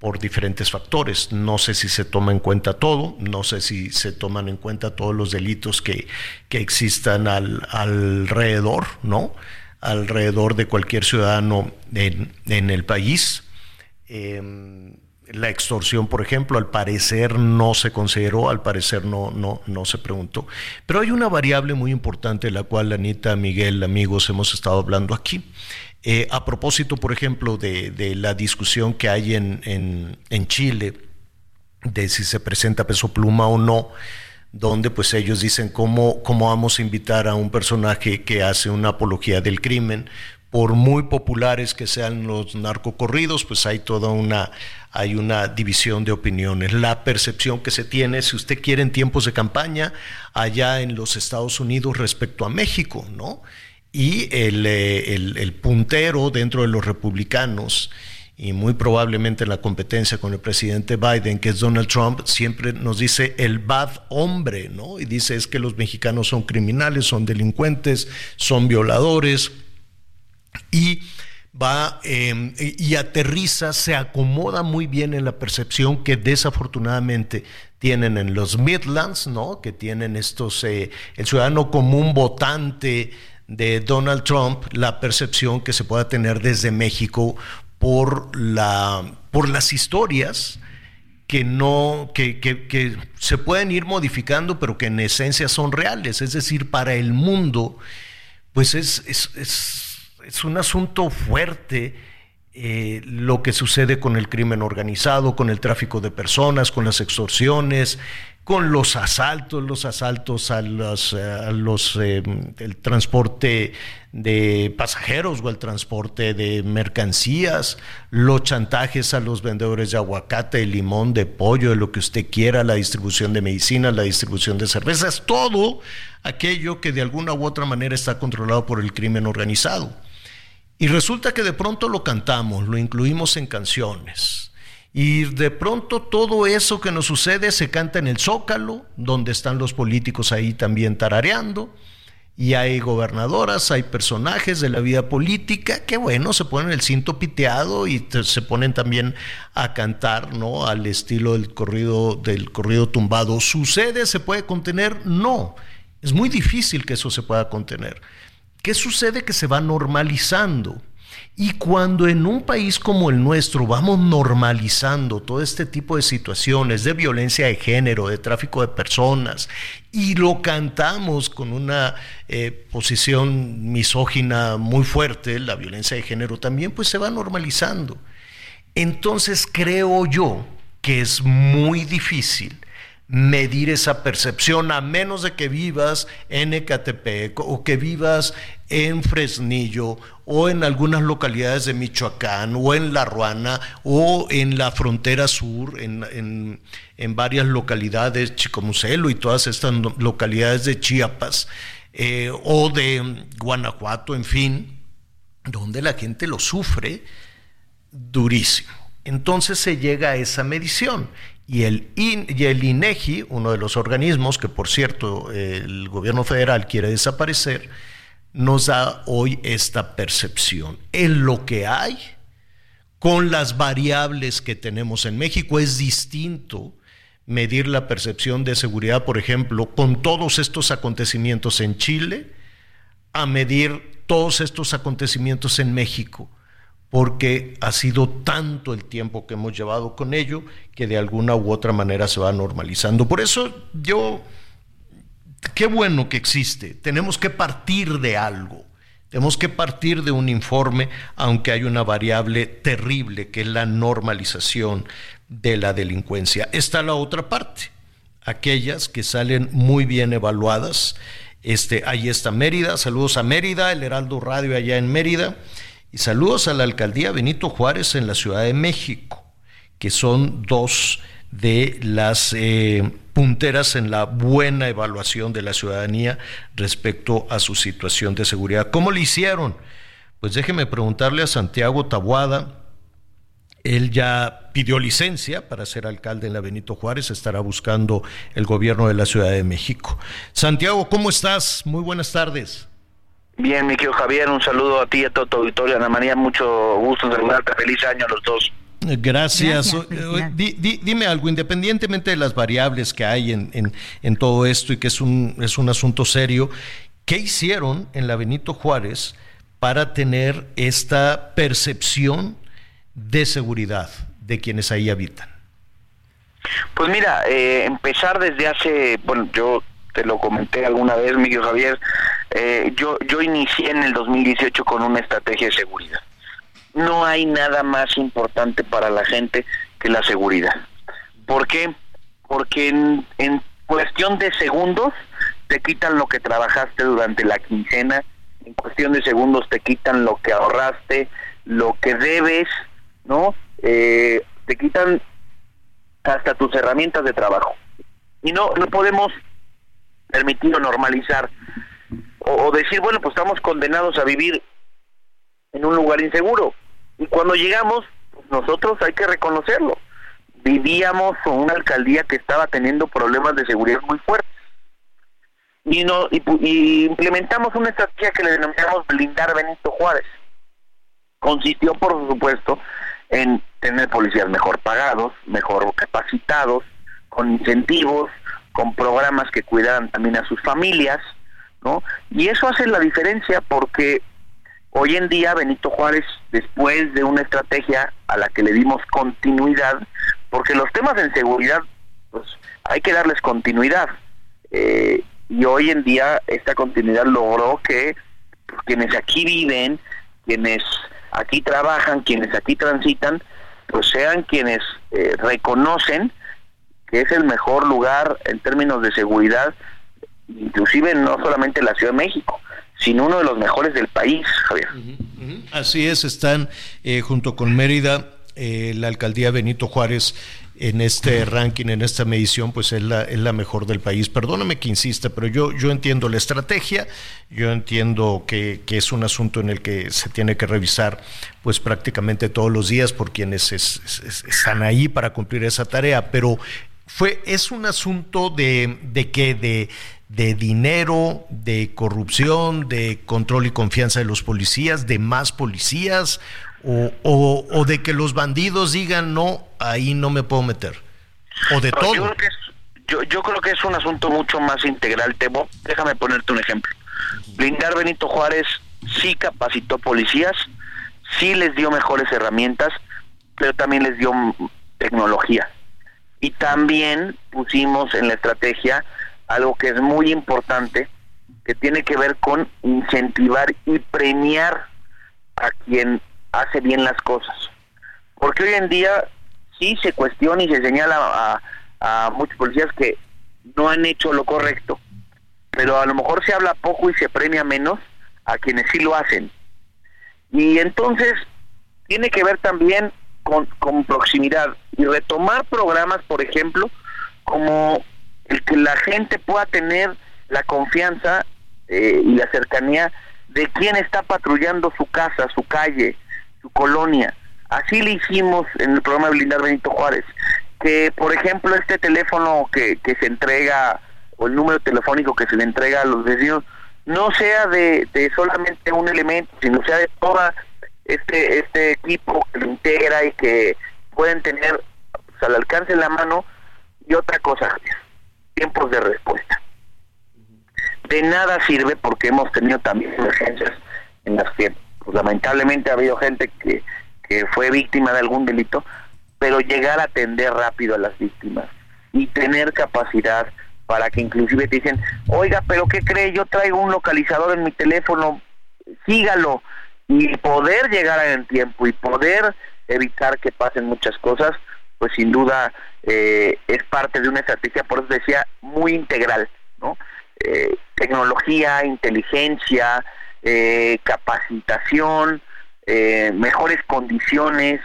por diferentes factores. No sé si se toma en cuenta todo, no sé si se toman en cuenta todos los delitos que, que existan al, alrededor, ¿no? Alrededor de cualquier ciudadano en, en el país. Em, la extorsión, por ejemplo, al parecer no se consideró, al parecer no, no, no se preguntó. Pero hay una variable muy importante de la cual Anita, Miguel, amigos, hemos estado hablando aquí. Eh, a propósito, por ejemplo, de, la discusión que hay en, en, Chile de si se presenta peso pluma o no, donde pues ellos dicen cómo, cómo vamos a invitar a un personaje que hace una apología del crimen, por muy populares que sean los narcocorridos, pues hay toda una hay una división de opiniones. La percepción que se tiene, si usted quiere, en tiempos de campaña, allá en los Estados Unidos respecto a México, ¿no? Y el, eh, puntero dentro de los republicanos y muy probablemente en la competencia con el presidente Biden, que es Donald Trump, siempre nos dice el bad hombre, ¿no? Y dice es que los mexicanos son criminales, son delincuentes, son violadores y va em, y aterriza, se acomoda muy bien en la percepción que desafortunadamente tienen en los Midlands, ¿no? Que tienen estos, eh, el ciudadano común votante de Donald Trump, la percepción que se pueda tener desde México por, la, por las historias que no, que, que, se pueden ir modificando, pero que en esencia son reales. Es decir, para el mundo, pues es, es, es, es un asunto fuerte eh, lo que sucede con el crimen organizado, con el tráfico de personas, con las extorsiones, con los asaltos, los asaltos a a los eh, el transporte de pasajeros o el transporte de mercancías, los chantajes a los vendedores de aguacate, de limón, de pollo, de lo que usted quiera, la distribución de medicinas, la distribución de cervezas, todo aquello que de alguna u otra manera está controlado por el crimen organizado. Y resulta que de pronto lo cantamos, lo incluimos en canciones y de pronto todo eso que nos sucede se canta en el zócalo, donde están los políticos ahí también tarareando. Y hay gobernadoras, hay personajes de la vida política que, bueno, se ponen el cinto piteado y se ponen también a cantar, ¿no? Al estilo del corrido, del corrido tumbado. ¿Sucede? ¿Se puede contener? No. Es muy difícil que eso se pueda contener. ¿Qué sucede? Que se va normalizando. Y cuando en un país como el nuestro vamos normalizando todo este tipo de situaciones de violencia de género, de tráfico de personas, y lo cantamos con una eh, posición misógina muy fuerte, la violencia de género también, pues se va normalizando. Entonces creo yo que es muy difícil medir esa percepción a menos de que vivas en Ecatepec o que vivas en Fresnillo o en algunas localidades de Michoacán o en La Ruana o en la frontera sur, en, varias localidades, Chicomucelo y todas estas localidades de Chiapas eh, o de Guanajuato, en fin, donde la gente lo sufre durísimo. Entonces se llega a esa medición y el, el INEGI, uno de los organismos que por cierto el gobierno federal quiere desaparecer, nos da hoy esta percepción. En lo que hay, con las variables que tenemos en México, es distinto medir la percepción de seguridad, por ejemplo, con todos estos acontecimientos en Chile, a medir todos estos acontecimientos en México, porque ha sido tanto el tiempo que hemos llevado con ello que de alguna u otra manera se va normalizando. Por eso yo qué bueno que existe. Tenemos que partir de algo. Tenemos que partir de un informe, aunque hay una variable terrible que es la normalización de la delincuencia. Está la otra parte, aquellas que salen muy bien evaluadas. Este, ahí está Mérida, saludos a Mérida, el Heraldo Radio allá en Mérida, y saludos a la alcaldía Benito Juárez en la Ciudad de México, que son dos de las eh, punteras en la buena evaluación de la ciudadanía respecto a su situación de seguridad. ¿Cómo lo hicieron? Pues déjeme preguntarle a Santiago Tabuada. Él ya pidió licencia para ser alcalde en la Benito Juárez, estará buscando el gobierno de la Ciudad de México. Santiago, ¿cómo estás? Muy buenas tardes. Bien, mi querido Javier, un saludo a ti y a todo tu auditorio. Ana María, mucho gusto en saludarte. Feliz año a los dos. Gracias. dime algo, independientemente de las variables que hay en, en, todo esto y que es un, es un asunto serio, ¿qué hicieron en la Benito Juárez para tener esta percepción de seguridad de quienes ahí habitan? Pues mira, eh, empezar desde hace, bueno, yo te lo comenté alguna vez, Miguel Javier, eh, yo, yo inicié en el 2018 con una estrategia de seguridad no hay nada más importante para la gente que la seguridad. ¿Por qué? Porque en, en cuestión de segundos te quitan lo que trabajaste durante la quincena, en cuestión de segundos te quitan lo que ahorraste, lo que debes, ¿no? Eh, te quitan hasta tus herramientas de trabajo. Y no, no podemos permitir o normalizar o decir, bueno, pues estamos condenados a vivir en un lugar inseguro. Y cuando llegamos, nosotros hay que reconocerlo. Vivíamos con una alcaldía que estaba teniendo problemas de seguridad muy fuertes. Y, no, y, implementamos una estrategia que le denominamos blindar Benito Juárez. Consistió, por supuesto, en tener policías mejor pagados, mejor capacitados, con incentivos, con programas que cuidaran también a sus familias, ¿no? Y eso hace la diferencia porque hoy en día Benito Juárez, después de una estrategia a la que le dimos continuidad, porque los temas de seguridad, pues hay que darles continuidad. Eh, y hoy en día esta continuidad logró que quienes aquí viven, quienes aquí trabajan, quienes aquí transitan, pues sean quienes eh, reconocen que es el mejor lugar en términos de seguridad, inclusive no solamente la Ciudad de México, sino uno de los mejores del país, Javier. Así es, están eh, junto con Mérida, eh, la alcaldía Benito Juárez en este ranking, en esta medición, pues es la, es la mejor del país. Perdóname que insista, pero yo, yo entiendo la estrategia, yo entiendo que, que es un asunto en el que se tiene que revisar pues prácticamente todos los días por quienes están ahí para cumplir esa tarea, pero fue, es un asunto de, de que de, de dinero, de corrupción, de control y confianza de los policías, de más policías, o, o, de que los bandidos digan no, ahí no me puedo meter, o de todo. Yo creo, que es, yo, yo creo que es un asunto mucho más integral, Temo. Déjame ponerte un ejemplo. Blindar Benito Juárez sí capacitó policías, sí les dio mejores herramientas, pero también les dio tecnología. Y también pusimos en la estrategia algo que es muy importante, que tiene que ver con incentivar y premiar a quien hace bien las cosas. Porque hoy en día sí se cuestiona y se señala a, muchos policías que no han hecho lo correcto, pero a lo mejor se habla poco y se premia menos a quienes sí lo hacen. Y entonces tiene que ver también con, con proximidad y retomar programas, por ejemplo, como el que la gente pueda tener la confianza eh, y la cercanía de quién está patrullando su casa, su calle, su colonia. Así le hicimos en el programa de Blindar Benito Juárez, que por ejemplo este teléfono que, se entrega o el número telefónico que se le entrega a los vecinos no sea de, solamente un elemento, sino sea de toda este este equipo que lo integra y que pueden tener pues, al alcance de la mano y otra cosa, tiempos de respuesta. De nada sirve porque hemos tenido también emergencias en las que pues, lamentablemente ha habido gente que, que fue víctima de algún delito, pero llegar a atender rápido a las víctimas y tener capacidad para que inclusive te dicen, oiga, pero ¿qué cree? Yo traigo un localizador en mi teléfono, sígalo, y poder llegar en tiempo y poder evitar que pasen muchas cosas, pues sin duda eh, es parte de una estrategia, por eso decía, muy integral, ¿no? Eh, tecnología, inteligencia, eh, capacitación, mejores condiciones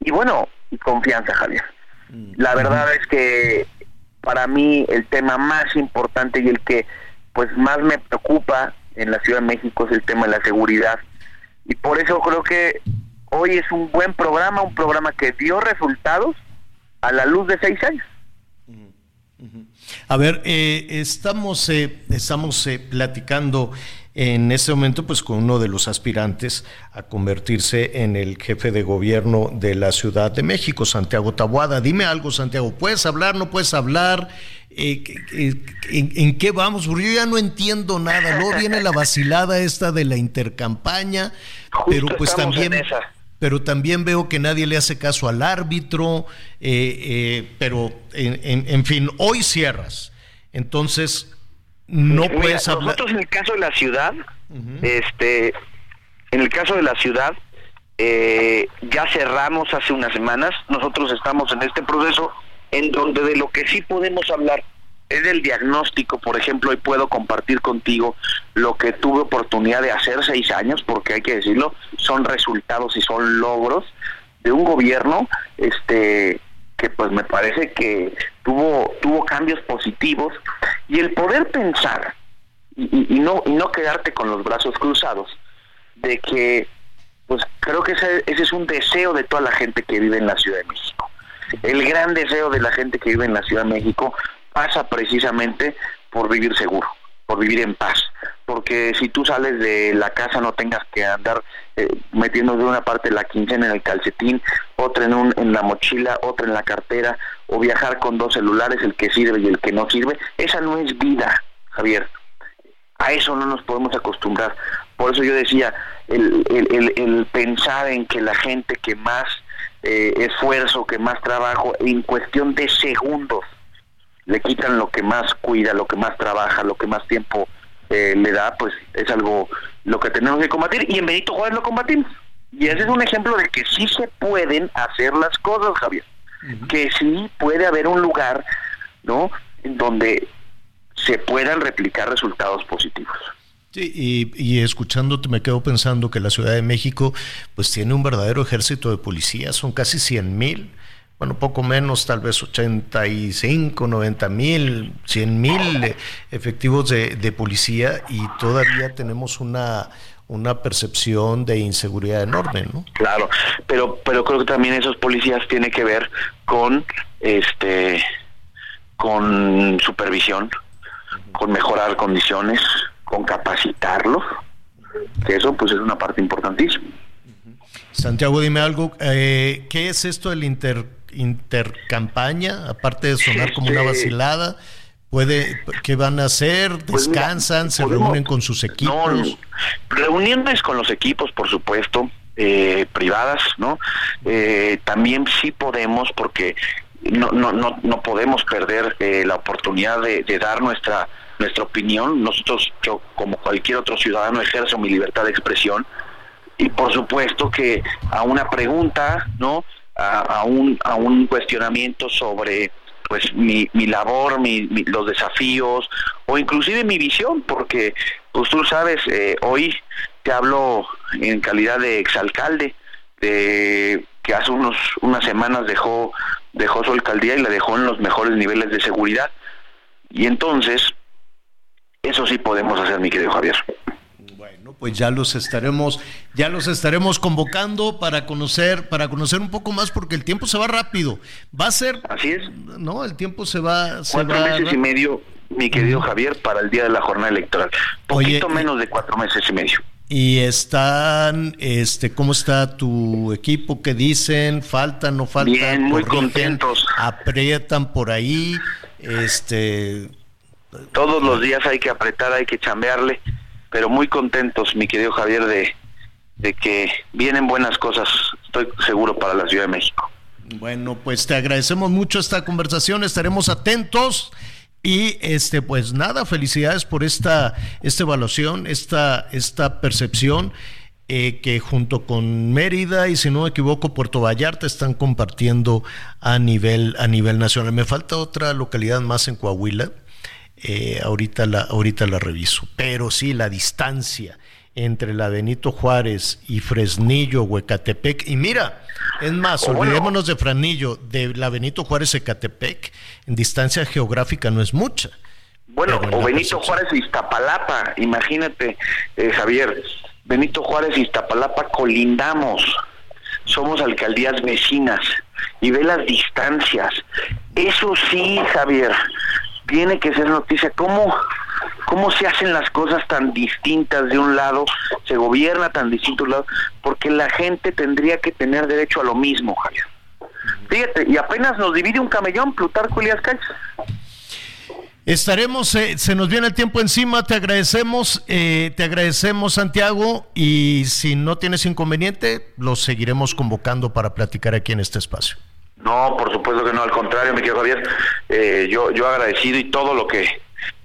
y bueno, y confianza, Javier. Mm. La verdad es que para mí el tema más importante y el que pues más me preocupa en la Ciudad de México es el tema de la seguridad. Y por eso creo que hoy es un buen programa, un programa que dio resultados a la luz de seis años. A ver, eh, estamos, eh, estamos eh, platicando en este momento pues con uno de los aspirantes a convertirse en el jefe de gobierno de la Ciudad de México, Santiago Tabuada. Dime algo, Santiago, ¿puedes hablar, no puedes hablar? Eh, en, qué vamos? Porque yo ya no entiendo nada. Luego viene la vacilada esta de la intercampaña, pero pues también pero también veo que nadie le hace caso al árbitro, eh, eh, pero en, fin, hoy cierras. Entonces, no puedes hablar. Nosotros en el caso de la ciudad, este, en el caso de la ciudad, eh, ya cerramos hace unas semanas, nosotros estamos en este proceso en donde de lo que sí podemos hablar es del diagnóstico, por ejemplo, hoy puedo compartir contigo lo que tuve oportunidad de hacer seis años, porque hay que decirlo, son resultados y son logros de un gobierno este que pues me parece que tuvo tuvo cambios positivos y el poder pensar y, y, no y no quedarte con los brazos cruzados de que pues Creo que ese es un deseo de toda la gente que vive en la Ciudad de México. El gran deseo de la gente que vive en la Ciudad de México pasa precisamente por vivir seguro, por vivir en paz. Porque si tú sales de la casa no tengas que andar eh, metiendo una parte la quincena en el calcetín, otra en, un, en la mochila, otra en la cartera, o viajar con dos celulares, el que sirve y el que no sirve. Esa no es vida, Javier. A eso no nos podemos acostumbrar. Por eso yo decía, el, el, el, pensar en que la gente que más eh, esfuerzo, que más trabajo, en cuestión de segundos, le quitan lo que más cuida, lo que más trabaja, lo que más tiempo eh, le da, pues es algo lo que tenemos que combatir. Y en Benito Juárez lo combatimos. Y ese es un ejemplo de que sí se pueden hacer las cosas, Javier. Que sí puede haber un lugar, ¿no? En donde se puedan replicar resultados positivos. Sí, y, y, escuchándote me quedo pensando que la Ciudad de México pues tiene un verdadero ejército de policías, son casi 100 mil, bueno, poco menos, tal vez 85, 90 mil, 100 mil efectivos de, de, policía y todavía tenemos una, una percepción de inseguridad enorme, ¿no? Claro, pero, pero creo que también esos policías tienen que ver con este con supervisión, con mejorar condiciones, con capacitarlos, que eso pues es una parte importantísima. Santiago, dime algo, eh, ¿qué es esto del inter, intercampaña? Aparte de sonar como una vacilada, puede ¿qué van a hacer? Pues ¿Descansan? ¿Se reúnen con sus equipos? No, reuniones con los equipos, por supuesto, eh, privadas, ¿no? Eh, también sí podemos, porque no, no, no, no podemos perder eh, la oportunidad de, de dar nuestra nuestra opinión. Nosotros, yo como cualquier otro ciudadano, ejerzo mi libertad de expresión y por supuesto que a una pregunta, ¿no? A, un, a un cuestionamiento sobre pues mi, mi labor, mi, los desafíos o inclusive mi visión, porque pues tú sabes, eh, hoy te hablo en calidad de exalcalde, de que hace unos unas semanas dejó dejó su alcaldía y la dejó en los mejores niveles de seguridad. Y entonces, eso sí podemos hacer, mi querido Javier. Bueno, pues ya los estaremos, ya los estaremos convocando para conocer, para conocer un poco más, porque el tiempo se va rápido. Va a ser. Así es. No, el tiempo se va. cuatro meses y medio, mi querido Javier, para el día de la jornada electoral. Poquito menos de cuatro meses y medio. Y están, este, ¿cómo está tu equipo? ¿Qué dicen? ¿Faltan, no faltan? Bien, muy contentos. Aprietan por ahí, este todos los días hay que apretar, hay que chambearle, pero muy contentos, mi querido Javier, de, de que vienen buenas cosas, estoy seguro, para la Ciudad de México. Bueno, pues te agradecemos mucho esta conversación, estaremos atentos. Y este, pues nada, felicidades por esta, esta evaluación, esta, esta percepción eh, que junto con Mérida y si no me equivoco, Puerto Vallarta están compartiendo a nivel, a nivel nacional. Me falta otra localidad más en Coahuila, eh, ahorita, la, ahorita la reviso. Pero sí, la distancia entre la Benito Juárez y Fresnillo, Huecatepec. Y mira, es más, olvidémonos de Fresnillo, de la Benito Juárez, Ecatepec, en distancia geográfica no es mucha. Bueno, o Benito Juárez y Iztapalapa, imagínate, eh, Javier, Benito Juárez y Iztapalapa colindamos, somos alcaldías vecinas y ve las distancias. Eso sí, Javier, tiene que ser noticia. ¿Cómo, ¿Cómo se hacen las cosas tan distintas de un lado? Se gobierna tan distinto de un lado, porque la gente tendría que tener derecho a lo mismo, Javier. Fíjate, y apenas nos divide un camellón, Plutarco Elías Calles. Estaremos, eh, se nos viene el tiempo encima, te agradecemos, eh, te agradecemos Santiago y si no tienes inconveniente, los seguiremos convocando para platicar aquí en este espacio. No, por supuesto que no, al contrario, mi querido Javier, eh, yo, yo agradecido y todo lo que,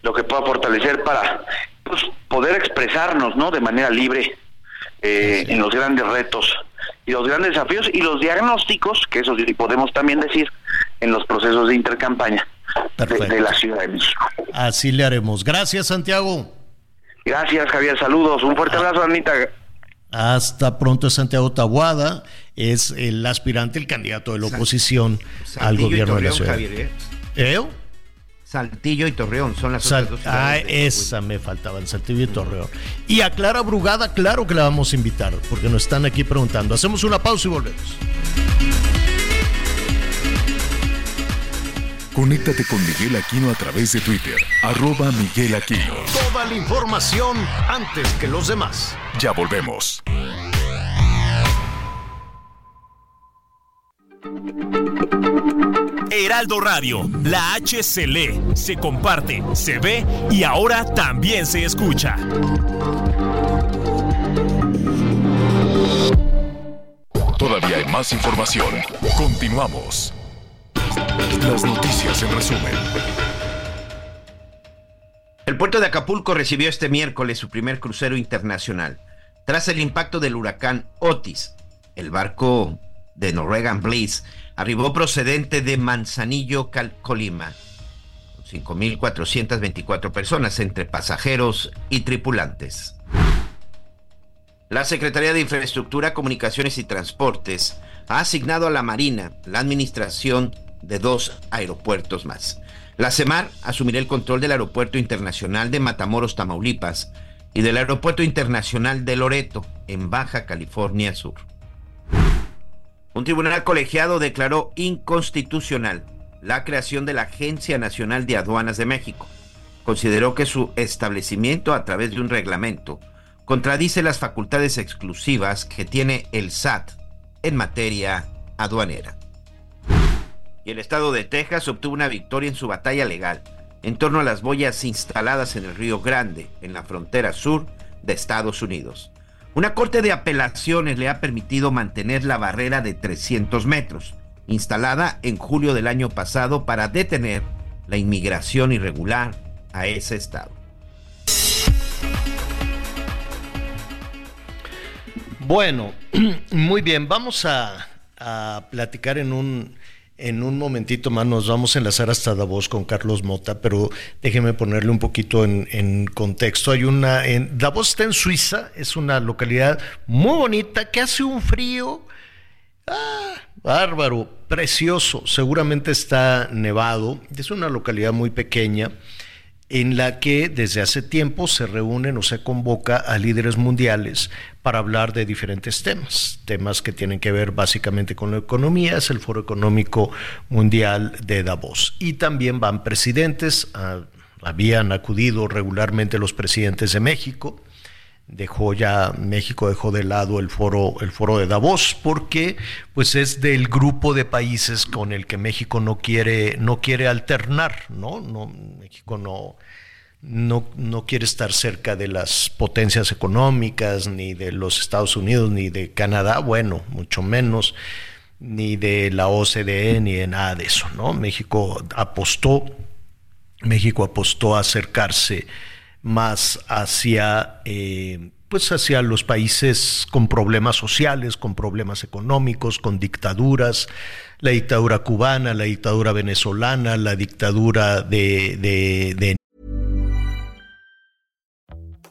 lo que pueda fortalecer para pues, poder expresarnos, ¿no? De manera libre eh, en los grandes retos y los grandes desafíos y los diagnósticos, que eso sí podemos también decir, en los procesos de intercampaña de, de, la Ciudad de México. Así le haremos. Gracias, Santiago. Gracias, Javier. Saludos. Un fuerte ah. abrazo, Anita. Hasta pronto, Santiago Tabuada es el aspirante, el candidato de la oposición al gobierno de la ciudad. Javier, ¿eh? Saltillo y Torreón son las Sal- otras dos ah, esa me faltaban, Saltillo y Torreón. Y a Clara Brugada, claro que la vamos a invitar, porque nos están aquí preguntando. Hacemos una pausa y volvemos. Conéctate con Miguel Aquino a través de Twitter, arroba Miguel Aquino. Toda la información antes que los demás. Ya volvemos. Heraldo Radio, la H se lee, se comparte, se ve y ahora también se escucha. Todavía hay más información. Continuamos. Las noticias en resumen. El puerto de Acapulco recibió este miércoles su primer crucero internacional. Tras el impacto del huracán Otis, el barco de Norwegian Bliss arribó procedente de Manzanillo, Colima, con 5.424 personas entre pasajeros y tripulantes. La Secretaría de Infraestructura, Comunicaciones y Transportes ha asignado a la Marina la administración de dos aeropuertos más. La CEMAR asumirá el control del Aeropuerto Internacional de Matamoros, Tamaulipas, y del Aeropuerto Internacional de Loreto, en Baja California Sur. Un tribunal colegiado declaró inconstitucional la creación de la Agencia Nacional de Aduanas de México. Consideró que su establecimiento a través de un reglamento contradice las facultades exclusivas que tiene el SAT en materia aduanera. Y el estado de Texas obtuvo una victoria en su batalla legal en torno a las boyas instaladas en el Río Grande, en la frontera sur de Estados Unidos. Una corte de apelaciones le ha permitido mantener la barrera de 300 metros, instalada en julio del año pasado para detener la inmigración irregular a ese estado. Bueno, muy bien, vamos a, a platicar en un, en un momentito más, nos vamos a enlazar hasta Davos con Carlos Mota, pero déjeme ponerle un poquito en, en contexto. Hay una, en, Davos está en Suiza, es una localidad muy bonita que hace un frío ah, bárbaro, precioso, seguramente está nevado, es una localidad muy pequeña en la que desde hace tiempo se reúnen o se convoca a líderes mundiales para hablar de diferentes temas, temas que tienen que ver básicamente con la economía, es el Foro Económico Mundial de Davos. Y también van presidentes, ah, habían acudido regularmente los presidentes de México, dejó ya México dejó de lado el foro el foro de Davos porque pues es del grupo de países con el que México no quiere no quiere alternar no no México no no, no quiere estar cerca de las potencias económicas, ni de los Estados Unidos, ni de Canadá, bueno, mucho menos, ni de la OCDE, ni de nada de eso, ¿no? México apostó, México apostó a acercarse más hacia, eh, pues hacia los países con problemas sociales, con problemas económicos, con dictaduras, la dictadura cubana, la dictadura venezolana, la dictadura de,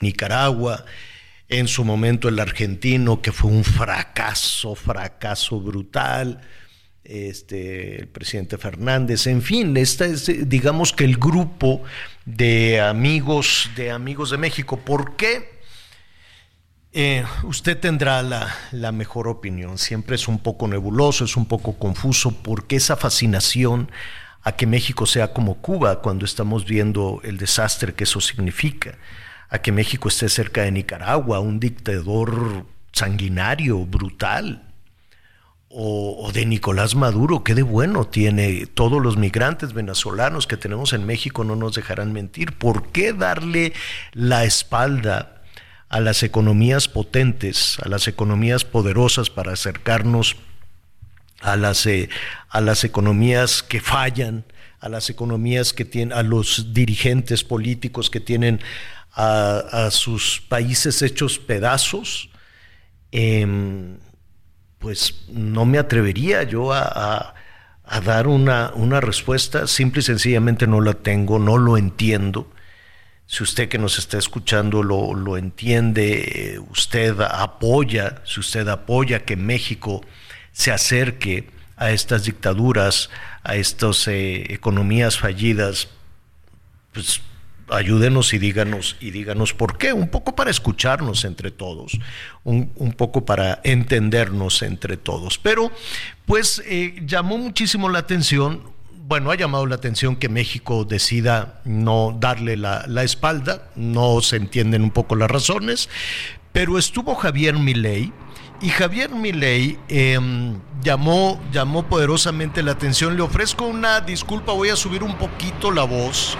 Nicaragua, en su momento el argentino, que fue un fracaso, fracaso brutal, este, el presidente Fernández, en fin, esta es, digamos que el grupo de amigos, de amigos de México. ¿Por qué? Eh, usted tendrá la, la, mejor opinión. Siempre es un poco nebuloso, es un poco confuso, porque esa fascinación a que México sea como Cuba cuando estamos viendo el desastre que eso significa a que México esté cerca de Nicaragua, un dictador sanguinario, brutal, o, de Nicolás Maduro, que de bueno tiene todos los migrantes venezolanos que tenemos en México, no nos dejarán mentir. ¿Por qué darle la espalda a las economías potentes, a las economías poderosas para acercarnos a las, eh, a las economías que fallan, a las economías que tienen, a los dirigentes políticos que tienen a, sus países hechos pedazos, em, pues no me atrevería yo a, dar una, una, respuesta, simple y sencillamente no la tengo, no lo entiendo. Si usted que nos está escuchando lo, lo entiende, usted apoya, si usted apoya que México se acerque a estas dictaduras, a estas eh, economías fallidas, pues ayúdenos y díganos y díganos por qué, un poco para escucharnos entre todos, un, poco para entendernos entre todos. Pero pues eh, llamó muchísimo la atención, bueno, ha llamado la atención que México decida no darle la, la espalda, no se entienden un poco las razones, pero estuvo Javier Milei, y Javier Milei em, llamó, llamó poderosamente la atención. Le ofrezco una disculpa, voy a subir un poquito la voz,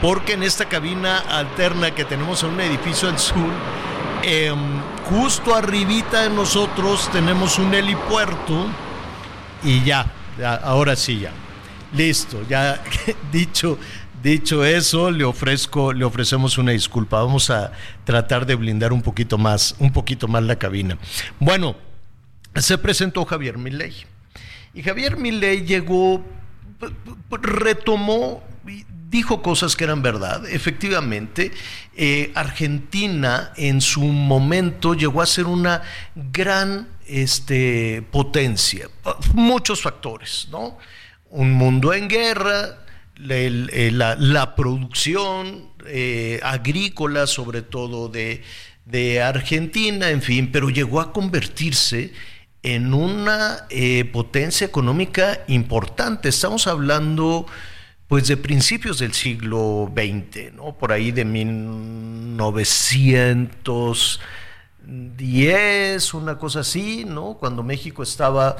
porque en esta cabina alterna que tenemos en un edificio al sur, em, justo arribita de nosotros tenemos un helipuerto y ya, ahora sí ya. Listo, ya dicho, Dicho eso, le ofrezco, le ofrecemos una disculpa. Vamos a tratar de blindar un poquito más, un poquito más la cabina. Bueno, se presentó Javier Milei. Y Javier Milei llegó, retomó, dijo cosas que eran verdad. Efectivamente, eh, Argentina en su momento llegó a ser una gran este, potencia. Muchos factores, ¿no? Un mundo en guerra, eh, la, producción eh, agrícola, sobre todo de, Argentina, en fin, pero llegó a convertirse en una potencia económica importante. Estamos hablando pues de principios del siglo XX, ¿no? Por ahí de 1910, una cosa así, ¿no? Cuando México estaba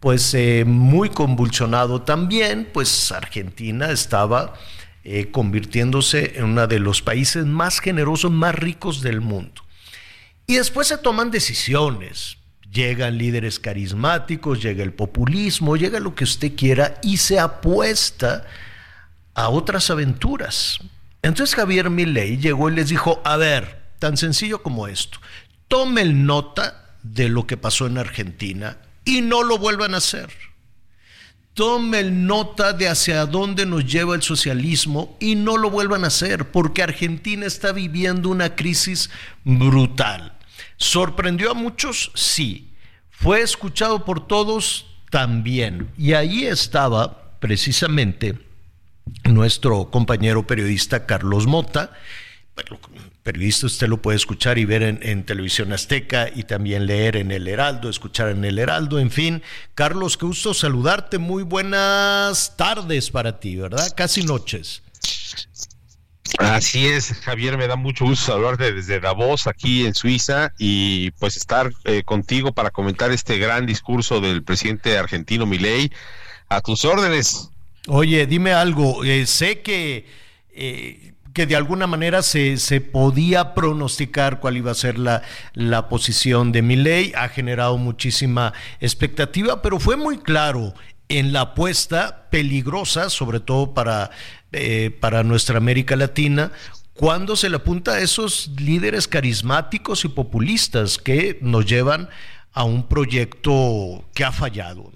pues eh, muy convulsionado también, pues Argentina estaba eh, convirtiéndose en uno de los países más generosos, más ricos del mundo. Y después se toman decisiones, llegan líderes carismáticos, llega el populismo, llega lo que usted quiera y se apuesta a otras aventuras. Entonces Javier Milei llegó y les dijo, a ver, tan sencillo como esto, tomen nota de lo que pasó en Argentina y no lo vuelvan a hacer. Tomen nota de hacia dónde nos lleva el socialismo y no lo vuelvan a hacer, porque Argentina está viviendo una crisis brutal. ¿Sorprendió a muchos? Sí. ¿Fue escuchado por todos? También. Y ahí estaba precisamente nuestro compañero periodista Carlos Mota, periodista usted lo puede escuchar y ver en, Televisión Azteca y también leer en El Heraldo, escuchar en El Heraldo, en fin. Carlos, qué gusto saludarte, muy buenas tardes para ti, ¿verdad? Casi noches. Así es, Javier, me da mucho gusto saludarte desde Davos, aquí en Suiza, y pues estar eh, contigo para comentar este gran discurso del presidente argentino Milei. A tus órdenes. Oye, dime algo, eh, sé que eh, que de alguna manera se, se, podía pronosticar cuál iba a ser la, la posición de ley, ha generado muchísima expectativa, pero fue muy claro en la apuesta peligrosa, sobre todo para, eh, para nuestra América Latina, cuando se le apunta a esos líderes carismáticos y populistas que nos llevan a un proyecto que ha fallado.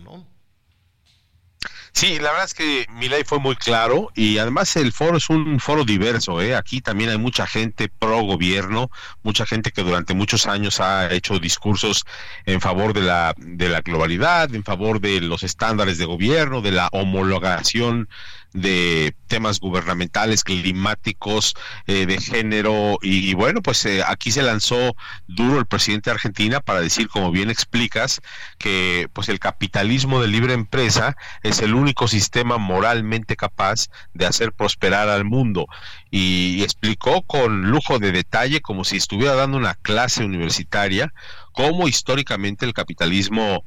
Sí, la verdad es que mi ley fue muy claro y además el foro es un foro diverso. ¿eh? Aquí también hay mucha gente pro gobierno, mucha gente que durante muchos años ha hecho discursos en favor de la, de la globalidad, en favor de los estándares de gobierno, de la homologación de temas gubernamentales, climáticos, eh, de género y, bueno, pues eh, aquí se lanzó duro el presidente de Argentina para decir, como bien explicas, que pues el capitalismo de libre empresa es el único sistema moralmente capaz de hacer prosperar al mundo. Y explicó con lujo de detalle como si estuviera dando una clase universitaria cómo históricamente el capitalismo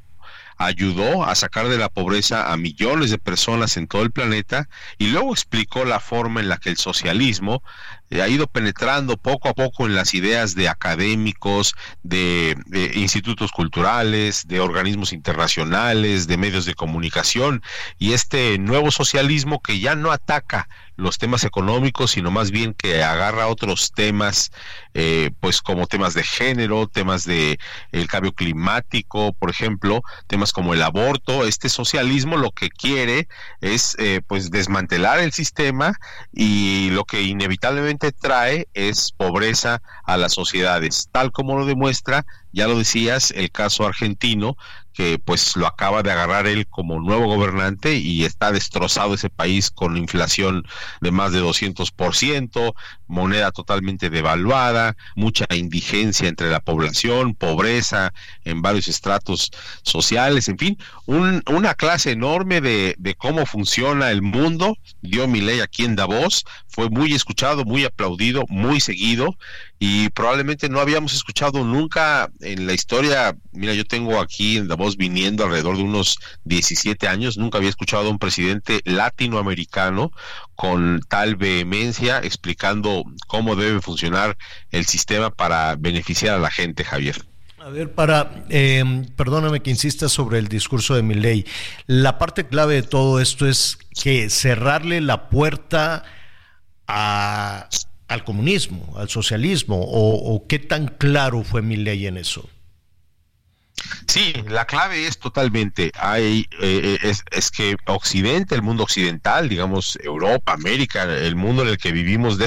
ayudó a sacar de la pobreza a millones de personas en todo el planeta y luego explicó la forma en la que el socialismo eh, ha ido penetrando poco a poco en las ideas de académicos, de, institutos culturales, de organismos internacionales, de medios de comunicación y este nuevo socialismo que ya no ataca los temas económicos, sino más bien que agarra otros temas, eh, pues como temas de género, temas de el cambio climático, por ejemplo, temas como el aborto. Este socialismo lo que quiere es, eh, pues, desmantelar el sistema y lo que inevitablemente trae es pobreza a las sociedades, tal como lo demuestra ya lo decías, el caso argentino, que pues lo acaba de agarrar él como nuevo gobernante y está destrozado ese país con inflación de más de 200%, moneda totalmente devaluada, mucha indigencia entre la población, pobreza en varios estratos sociales, en fin, una clase enorme de, de cómo funciona el mundo, dio mi ley aquí en Davos, fue muy escuchado, muy aplaudido, muy seguido y probablemente no habíamos escuchado nunca en la historia, mira, yo tengo aquí en Davos viniendo alrededor de unos 17 años, nunca había escuchado a un presidente latinoamericano con tal vehemencia explicando cómo debe funcionar el sistema para beneficiar a la gente, Javier. A ver, para, eh, perdóname que insista sobre el discurso de mi ley. La parte clave de todo esto es que cerrarle la puerta a al comunismo, al socialismo, o, qué tan claro fue mi ley en eso? Sí, la clave es totalmente, hay, eh, eh, es, que Occidente, el mundo occidental, digamos Europa, América, el mundo en el que vivimos,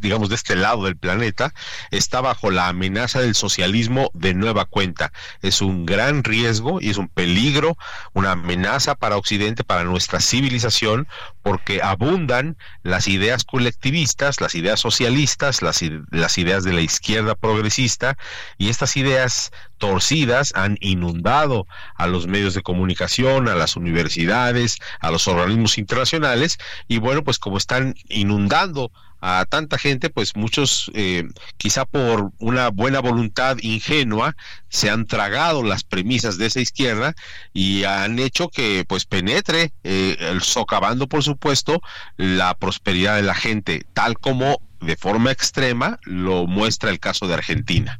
digamos de este lado del planeta, está bajo la amenaza del socialismo de nueva cuenta. Es un gran riesgo y es un peligro, una amenaza para Occidente, para nuestra civilización, porque abundan las ideas colectivistas, las ideas socialistas, las, las ideas de la izquierda progresista, y estas ideas torcidas han inundado a los medios de comunicación, a las universidades, a los organismos internacionales, y bueno, pues como están inundando a tanta gente, pues muchos, eh, quizá por una buena voluntad ingenua, se han tragado las premisas de esa izquierda y han hecho que pues penetre, eh, socavando por supuesto, la prosperidad de la gente, tal como de forma extrema lo muestra el caso de Argentina.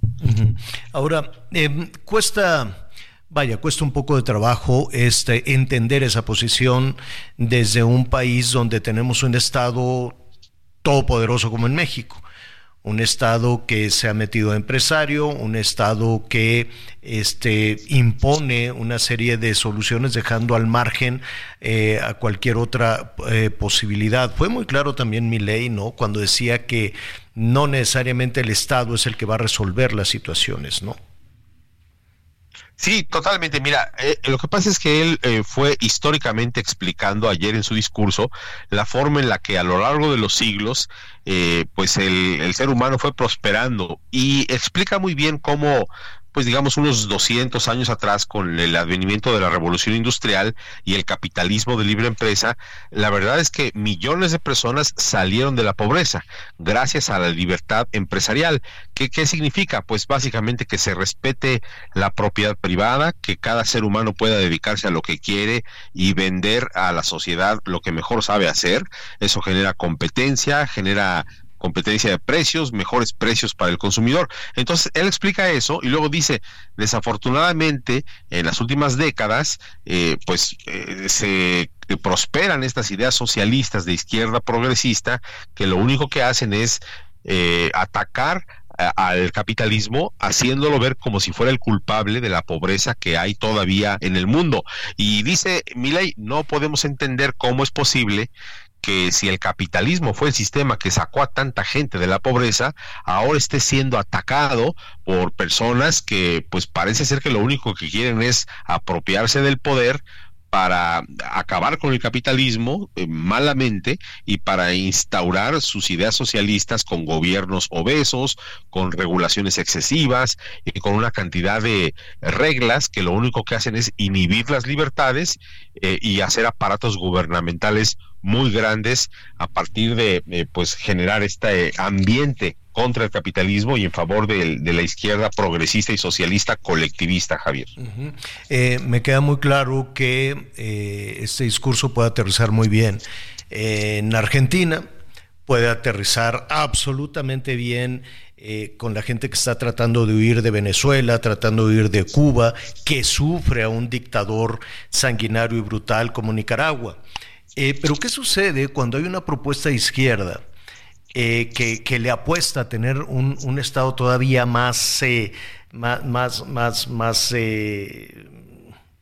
Ahora, em, cuesta... Vaya, cuesta un poco de trabajo este, entender esa posición desde un país donde tenemos un Estado todopoderoso como en México un Estado que se ha metido a empresario, un Estado que este, impone una serie de soluciones dejando al margen eh, a cualquier otra eh, posibilidad. Fue muy claro también mi ley, ¿no? Cuando decía que no necesariamente el Estado es el que va a resolver las situaciones, ¿no? Sí, totalmente. Mira, eh, lo que pasa es que él eh, fue históricamente explicando ayer en su discurso la forma en la que a lo largo de los siglos, eh, pues el, el, ser humano fue prosperando y explica muy bien cómo pues digamos unos 200 años atrás con el advenimiento de la revolución industrial y el capitalismo de libre empresa, la verdad es que millones de personas salieron de la pobreza gracias a la libertad empresarial. ¿Qué, qué significa? Pues básicamente que se respete la propiedad privada, que cada ser humano pueda dedicarse a lo que quiere y vender a la sociedad lo que mejor sabe hacer. Eso genera competencia, genera competencia de precios, mejores precios para el consumidor. Entonces, él explica eso y luego dice, desafortunadamente, en las últimas décadas, eh, pues eh, se prosperan estas ideas socialistas de izquierda progresista que lo único que hacen es eh, atacar al capitalismo haciéndolo ver como si fuera el culpable de la pobreza que hay todavía en el mundo. Y dice Milei, no podemos entender cómo es posible que si el capitalismo fue el sistema que sacó a tanta gente de la pobreza, ahora esté siendo atacado por personas que pues parece ser que lo único que quieren es apropiarse del poder para acabar con el capitalismo eh, malamente y para instaurar sus ideas socialistas con gobiernos obesos, con regulaciones excesivas y con una cantidad de reglas que lo único que hacen es inhibir las libertades eh, y hacer aparatos gubernamentales muy grandes a partir de pues generar este ambiente contra el capitalismo y en favor de, la izquierda progresista y socialista colectivista, Javier. Eh, me queda muy claro que eh, este discurso puede aterrizar muy bien en Argentina, puede aterrizar absolutamente bien eh, con la gente que está tratando de huir de Venezuela, tratando de huir de Cuba, que sufre a un dictador sanguinario y brutal como Nicaragua. Eh, pero ¿qué sucede cuando hay una propuesta de izquierda eh, que, le apuesta a tener un, Estado todavía más, más, más, más, más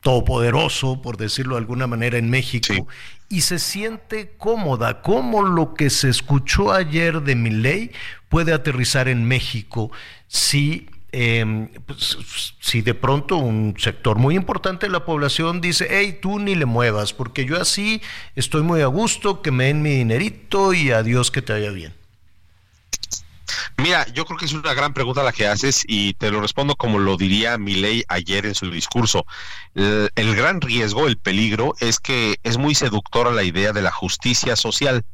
todopoderoso, por decirlo de alguna manera, en México, y se siente cómoda, como lo que se escuchó ayer de ley puede aterrizar en México si, em, pues, si de pronto un sector muy importante de la población dice, hey, tú ni le muevas, porque yo así estoy muy a gusto, que me den mi dinerito y adiós que te vaya bien. Mira, yo creo que es una gran pregunta la que haces y te lo respondo como lo diría Milei ayer en su discurso. El, el, gran riesgo, el peligro, es que es muy seductora la idea de la justicia social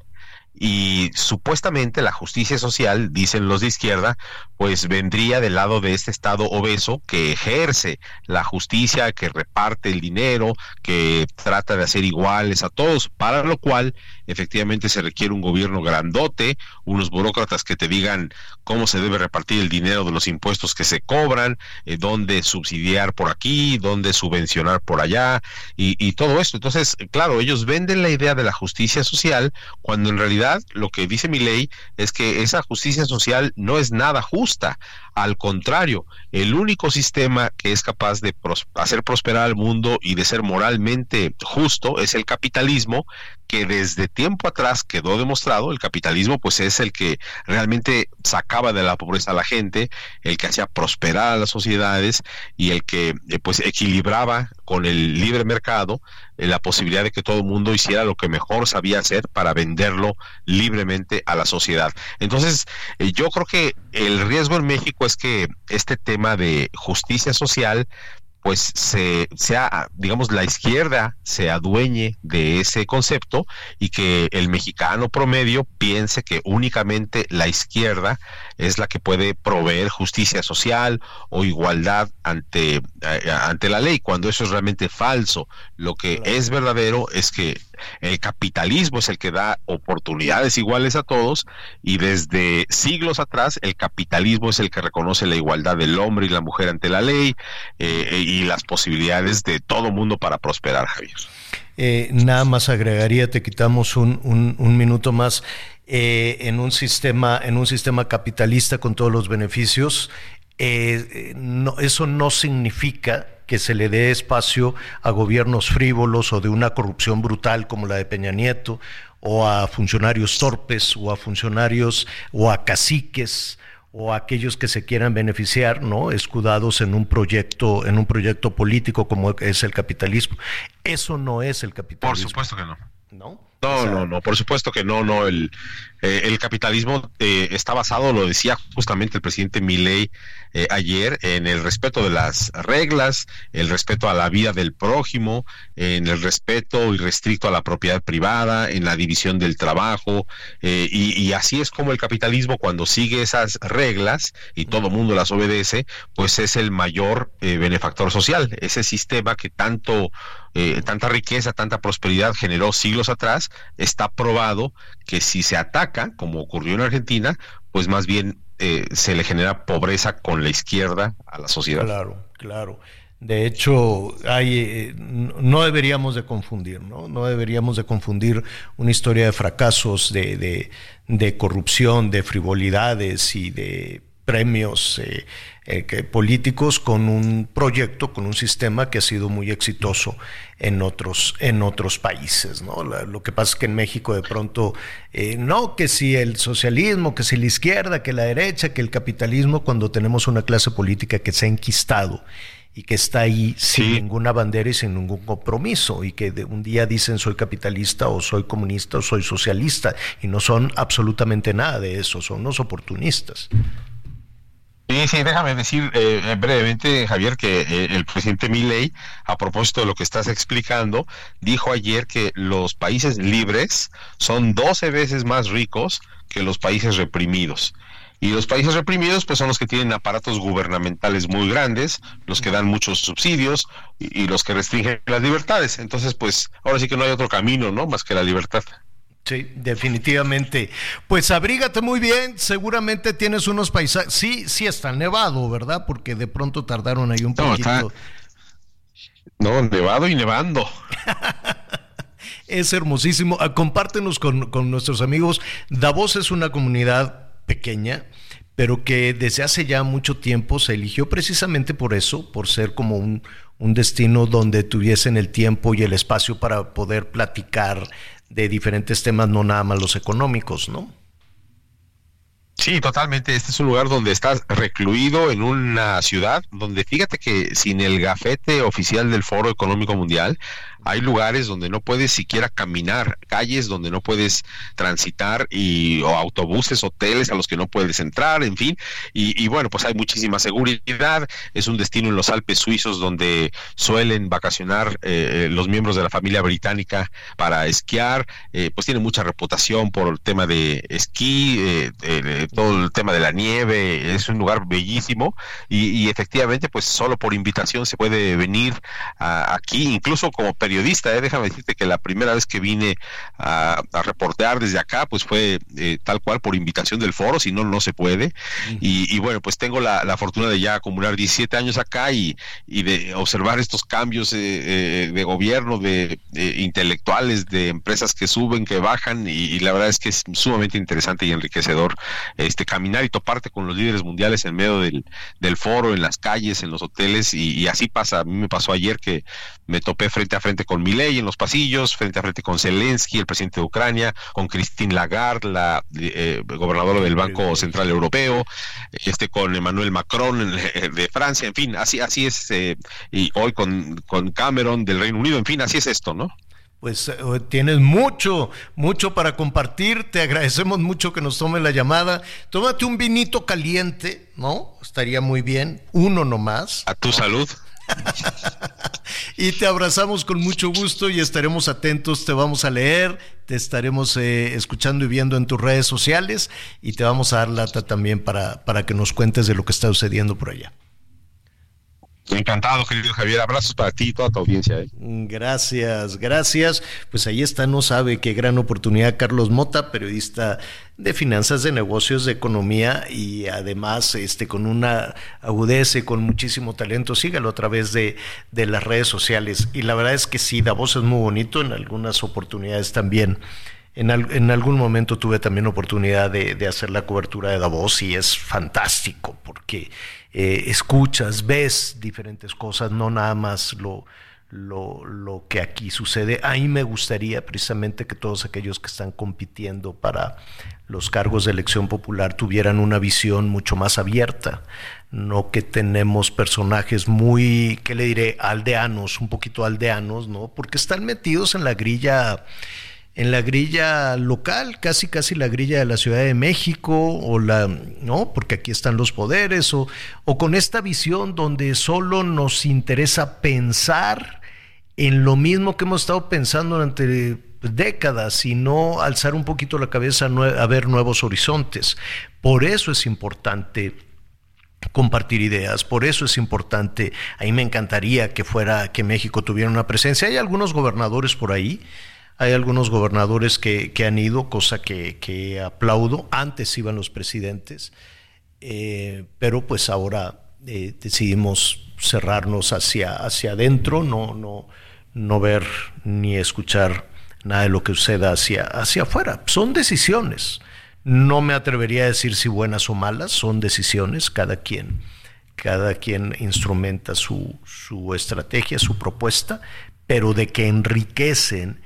y supuestamente la justicia social, dicen los de izquierda, pues vendría del lado de este Estado obeso que ejerce la justicia, que reparte el dinero, que trata de hacer iguales a todos, para lo cual efectivamente se requiere un gobierno grandote, unos burócratas que te digan cómo se debe repartir el dinero de los impuestos que se cobran, eh, dónde subsidiar por aquí, dónde subvencionar por allá y, y todo esto. Entonces, claro, ellos venden la idea de la justicia social cuando en realidad lo que dice mi ley es que esa justicia social no es nada justa. Al contrario, el único sistema que es capaz de hacer prosperar al mundo y de ser moralmente justo es el capitalismo, que desde tiempo atrás quedó demostrado, el capitalismo pues es el que realmente sacaba de la pobreza a la gente, el que hacía prosperar a las sociedades y el que eh, pues equilibraba con el libre mercado eh, la posibilidad de que todo el mundo hiciera lo que mejor sabía hacer para venderlo libremente a la sociedad. Entonces, eh, yo creo que el riesgo en México es que este tema de justicia social pues se sea digamos la izquierda se adueñe de ese concepto y que el mexicano promedio piense que únicamente la izquierda es la que puede proveer justicia social o igualdad ante eh, ante la ley cuando eso es realmente falso lo que es verdadero es que el capitalismo es el que da oportunidades iguales a todos y desde siglos atrás el capitalismo es el que reconoce la igualdad del hombre y la mujer ante la ley eh, y las posibilidades de todo mundo para prosperar, Javier. Eh, nada más agregaría, te quitamos un, un, minuto más. Eh, en un sistema, en un sistema capitalista con todos los beneficios, no, eso no significa que se le dé espacio a gobiernos frívolos o de una corrupción brutal como la de Peña Nieto, o a funcionarios torpes, o a funcionarios o a caciques o a aquellos que se quieran beneficiar, ¿no? escudados en un proyecto, en un proyecto político como es el capitalismo. Eso no es el capitalismo. Por supuesto que no. ¿No? No, no, no, por supuesto que no, no, el, eh, el capitalismo eh, está basado, lo decía justamente el presidente Milei eh, ayer, en el respeto de las reglas, el respeto a la vida del prójimo, en el respeto irrestricto a la propiedad privada, en la división del trabajo, y, y, así es como el capitalismo cuando sigue esas reglas y todo el mundo las obedece, pues es el mayor benefactor social, ese sistema que tanto, tanta riqueza, tanta prosperidad generó siglos atrás, está probado que si se ataca, como ocurrió en Argentina, pues más bien eh, se le genera pobreza con la izquierda a la sociedad. Claro, claro. De hecho, eh, no deberíamos de confundir, ¿no? No deberíamos de confundir una historia de fracasos, de, de corrupción, de frivolidades y de premios eh, eh, políticos con un proyecto, con un sistema que ha sido muy exitoso en otros, en otros países. ¿no? lo que pasa es que en México de pronto, eh, no que si el socialismo, que si la izquierda, que la derecha, que el capitalismo, cuando tenemos una clase política que se ha enquistado y que está ahí sin ninguna bandera y sin ningún compromiso y que de un día dicen soy capitalista o soy comunista o soy socialista y no son absolutamente nada de eso, son unos oportunistas. Sí, sí, déjame decir eh, brevemente, Javier, que eh, el presidente Milley, a propósito de lo que estás explicando, dijo ayer que los países libres son 12 veces más ricos que los países reprimidos. Y los países reprimidos, pues son los que tienen aparatos gubernamentales muy grandes, los que dan muchos subsidios y, los que restringen las libertades. Entonces, pues ahora sí que no hay otro camino, ¿no? Más que la libertad. Sí, definitivamente. Pues abrígate muy bien, seguramente tienes unos paisajes. Sí, sí está nevado, ¿verdad? Porque de pronto tardaron ahí un poquito. No, nevado y nevando. es hermosísimo. Ah, compártenos con, con nuestros amigos. Davos es una comunidad pequeña, pero que desde hace ya mucho tiempo se eligió precisamente por eso, por ser como un, un destino donde tuviesen el tiempo y el espacio para poder platicar de diferentes temas, no nada más los económicos, ¿no? Sí, totalmente. Este es un lugar donde estás recluido en una ciudad donde fíjate que sin el gafete oficial del Foro Económico Mundial hay lugares donde no puedes siquiera caminar, calles donde no puedes transitar y o autobuses, hoteles a los que no puedes entrar, en fin. Y, bueno, pues hay muchísima seguridad. Es un destino en los Alpes suizos donde suelen vacacionar eh, los miembros de la familia británica para esquiar. Eh, pues tiene mucha reputación por el tema de esquí, eh, todo el tema de la nieve. Es un lugar bellísimo y, efectivamente, pues solo por invitación se puede venir aquí, incluso como periodista periodista, ¿eh? déjame decirte que la primera vez que vine a, reportear desde acá, pues fue eh, tal cual por invitación del foro, si no, no se puede. y, bueno, pues tengo la, fortuna de ya acumular 17 años acá y, de observar estos cambios eh, de gobierno, de, intelectuales, de empresas que suben, que bajan, y, la verdad es que es sumamente interesante y enriquecedor este caminar y toparte con los líderes mundiales en medio del, del foro, en las calles, en los hoteles, y, y así pasa. A mí me pasó ayer que me topé frente a frente con Milei en los pasillos, frente a frente con Zelensky, el presidente de Ucrania, con Christine Lagarde, la eh, gobernadora del Banco Central Europeo, este con Emmanuel Macron eh, de Francia, en fin, así así es eh, y hoy con, con Cameron del Reino Unido, en fin, así es esto, ¿no? Pues tienes mucho, mucho para compartir. Te agradecemos mucho que nos tome la llamada. Tómate un vinito caliente, ¿no? Estaría muy bien. Uno nomás. A tu salud. Y te abrazamos con mucho gusto y estaremos atentos, te vamos a leer, te estaremos eh, escuchando y viendo en tus redes sociales y te vamos a dar lata también para, para que nos cuentes de lo que está sucediendo por allá. Encantado, querido Javier. Abrazos para ti y toda tu audiencia. ¿eh? Gracias, gracias. Pues ahí está, no sabe qué gran oportunidad Carlos Mota, periodista de finanzas, de negocios, de economía y además este con una agudeza y con muchísimo talento. Sígalo a través de, de las redes sociales. Y la verdad es que sí, voz es muy bonito, en algunas oportunidades también. En, en, algún momento tuve también oportunidad de, de, hacer la cobertura de Davos y es fantástico porque eh, escuchas, ves diferentes cosas, no nada más lo, lo, lo, que aquí sucede. Ahí me gustaría precisamente que todos aquellos que están compitiendo para los cargos de elección popular tuvieran una visión mucho más abierta, no que tenemos personajes muy, ¿qué le diré?, aldeanos, un poquito aldeanos, ¿no? Porque están metidos en la grilla en la grilla local, casi casi la grilla de la Ciudad de México, o la, ¿no? Porque aquí están los poderes, o, o con esta visión donde solo nos interesa pensar en lo mismo que hemos estado pensando durante décadas y no alzar un poquito la cabeza a ver nuevos horizontes. Por eso es importante compartir ideas. Por eso es importante, a mí me encantaría que fuera que México tuviera una presencia. Hay algunos gobernadores por ahí hay algunos gobernadores que, han ido, cosa que, aplaudo. Antes iban los presidentes, eh, pero pues ahora eh, decidimos cerrarnos hacia, hacia adentro, no, no, no ver ni escuchar nada de lo que suceda hacia, hacia afuera. Son decisiones. No me atrevería a decir si buenas o malas, son decisiones, cada quien, cada quien instrumenta su, su estrategia, su propuesta, pero de que enriquecen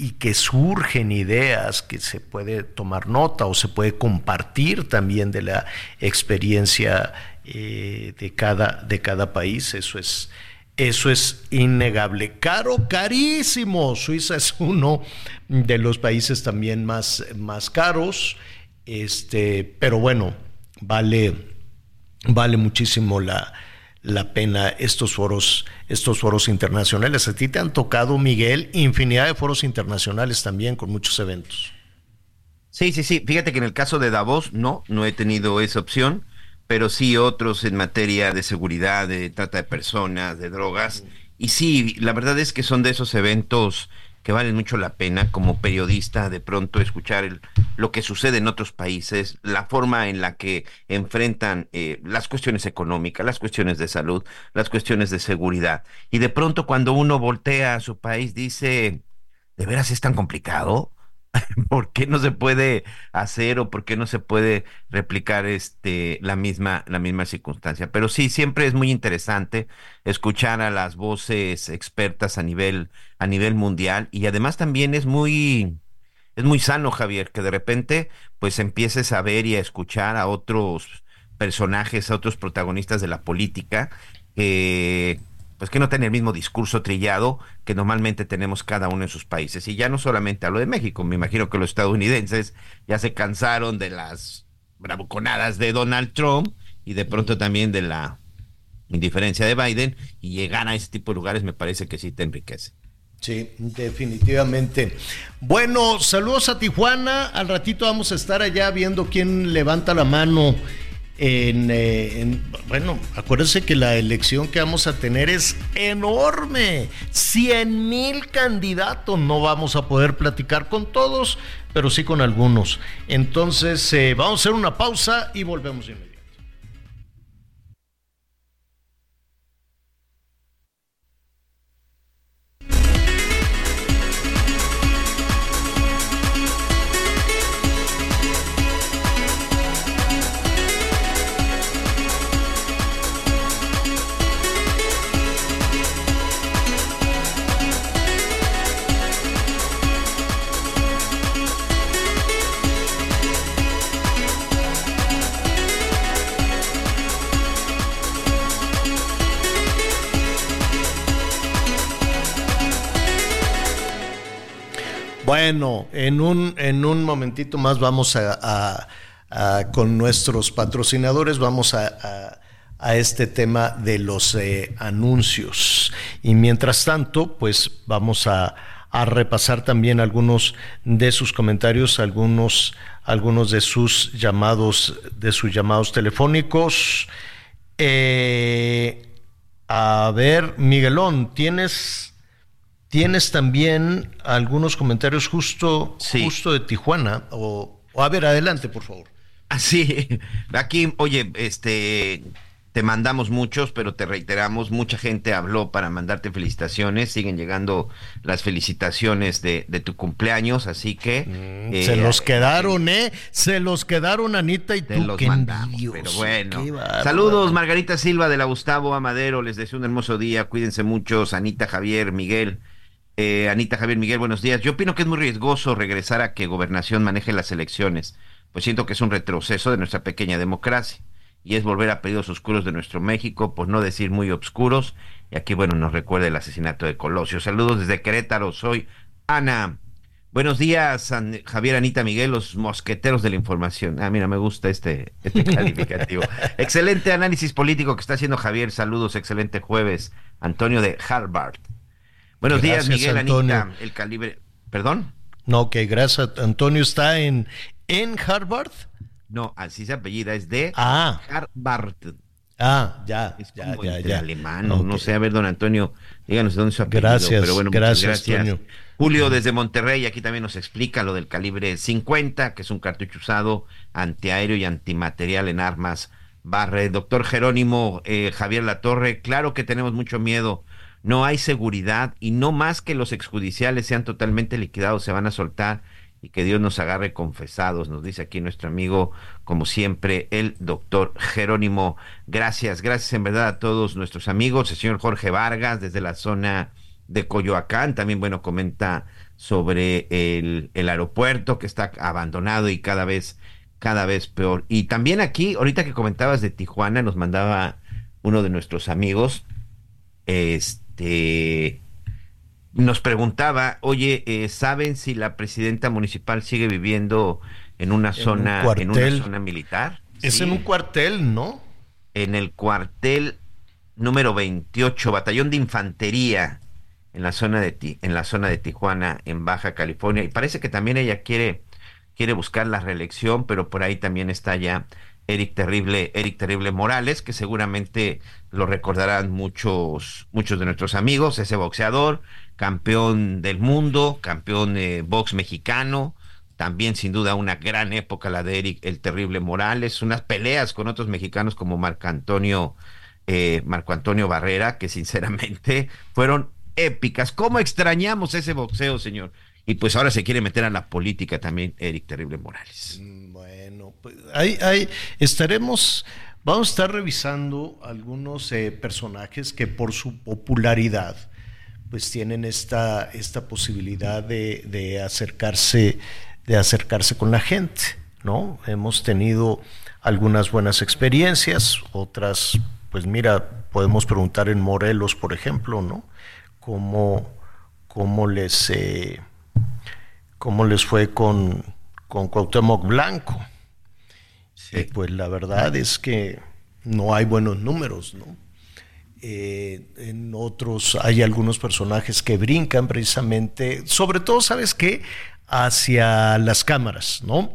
y que surgen ideas que se puede tomar nota o se puede compartir también de la experiencia eh, de, cada, de cada país, eso es, eso es innegable. Caro, carísimo. Suiza es uno de los países también más, más caros, este, pero bueno, vale, vale muchísimo la, la pena estos foros, estos foros internacionales. A ti te han tocado, Miguel, infinidad de foros internacionales también con muchos eventos. Sí, sí, sí. Fíjate que en el caso de Davos, no, no he tenido esa opción, pero sí otros en materia de seguridad, de trata de personas, de drogas. Y sí, la verdad es que son de esos eventos que valen mucho la pena como periodista de pronto escuchar el, lo que sucede en otros países, la forma en la que enfrentan eh, las cuestiones económicas, las cuestiones de salud, las cuestiones de seguridad. Y de pronto cuando uno voltea a su país dice, ¿de veras es tan complicado? ¿Por qué no se puede hacer o por qué no se puede replicar este la misma la misma circunstancia? Pero sí, siempre es muy interesante escuchar a las voces expertas a nivel a nivel mundial y además también es muy es muy sano, Javier, que de repente pues empieces a ver y a escuchar a otros personajes, a otros protagonistas de la política que pues que no tiene el mismo discurso trillado que normalmente tenemos cada uno en sus países. Y ya no solamente hablo de México, me imagino que los estadounidenses ya se cansaron de las bravuconadas de Donald Trump y de pronto también de la indiferencia de Biden y llegar a ese tipo de lugares me parece que sí te enriquece. Sí, definitivamente. Bueno, saludos a Tijuana. Al ratito vamos a estar allá viendo quién levanta la mano eh, en, bueno, acuérdense que la elección que vamos a tener es enorme. 100 mil candidatos. No vamos a poder platicar con todos, pero sí con algunos. Entonces, eh, vamos a hacer una pausa y volvemos inmediatamente. Bueno, en un, en un momentito más vamos a, con nuestros patrocinadores, vamos a, este tema de los eh, anuncios. Y mientras tanto, pues vamos a, repasar también algunos de sus comentarios, algunos, algunos de sus llamados, de sus llamados telefónicos. Eh, a ver, Miguelón, ¿tienes Tienes también algunos comentarios justo, justo de Tijuana. O, a ver, adelante, por favor. Así, ah, aquí, oye, este, te mandamos muchos, pero te reiteramos, mucha gente habló para mandarte felicitaciones, siguen llegando las felicitaciones de, tu cumpleaños, así que... Mm, eh, se los quedaron, ¿eh? Se los quedaron Anita y tú, los mandamos, pero bueno. Saludos, Margarita Silva de la Gustavo Amadero, les deseo un hermoso día, cuídense mucho, Anita, Javier, Miguel. Eh, Anita Javier Miguel, buenos días. Yo opino que es muy riesgoso regresar a que gobernación maneje las elecciones, pues siento que es un retroceso de nuestra pequeña democracia y es volver a periodos oscuros de nuestro México, por no decir muy oscuros. Y aquí, bueno, nos recuerda el asesinato de Colosio. Saludos desde Querétaro, soy Ana. Buenos días, Javier, Anita, Miguel, los mosqueteros de la información. Ah, mira, me gusta este, este calificativo. excelente análisis político que está haciendo Javier. Saludos, excelente jueves. Antonio de Harvard. Buenos días, Miguel Anita, el calibre. ¿Perdón? No, que gracias. Antonio está en, en Harvard. No, así se apellida, es de ah. Harvard. Ah, ya, es ya, como ya, alemán, no sé, a ver, don Antonio, díganos de dónde su apellido. Gracias, pero bueno, gracias, gracias. Julio desde Monterrey, aquí también nos explica lo del calibre 50, que es un cartucho usado antiaéreo y antimaterial en armas barre. Doctor Jerónimo eh, Javier Latorre, claro que tenemos mucho miedo no hay seguridad y no más que los exjudiciales sean totalmente liquidados, se van a soltar y que Dios nos agarre confesados, nos dice aquí nuestro amigo, como siempre, el doctor Jerónimo. Gracias, gracias en verdad a todos nuestros amigos, el señor Jorge Vargas desde la zona de Coyoacán, también, bueno, comenta sobre el, el aeropuerto que está abandonado y cada vez, cada vez peor. Y también aquí, ahorita que comentabas de Tijuana, nos mandaba uno de nuestros amigos, este, este, nos preguntaba, oye, eh, ¿saben si la presidenta municipal sigue viviendo en una zona, en una zona militar? Es en un cuartel, ¿no? En el cuartel número 28, batallón de infantería en la zona de en la zona de Tijuana, en Baja California, y parece que también ella quiere quiere buscar la reelección, pero por ahí también está ya Eric Terrible, Eric Terrible Morales, que seguramente lo recordarán muchos, muchos de nuestros amigos, ese boxeador, campeón del mundo, campeón de box mexicano, también sin duda una gran época la de Eric el Terrible Morales, unas peleas con otros mexicanos como Marco Antonio, eh, Marco Antonio Barrera, que sinceramente fueron épicas. ¿Cómo extrañamos ese boxeo, señor? Y pues ahora se quiere meter a la política también Eric Terrible Morales. Mm, pues ahí, estaremos, vamos a estar revisando algunos eh, personajes que por su popularidad pues tienen esta, esta posibilidad de, acercarse, de acercarse con la gente, ¿no? Hemos tenido algunas buenas experiencias, otras, pues mira, podemos preguntar en Morelos, por ejemplo, ¿no? Cómo, cómo les... Eh, cómo les fue con, con Cuauhtémoc Blanco. Pues la verdad es que no hay buenos números, ¿no? Eh, en otros hay algunos personajes que brincan precisamente, sobre todo, ¿sabes qué? Hacia las cámaras, ¿no?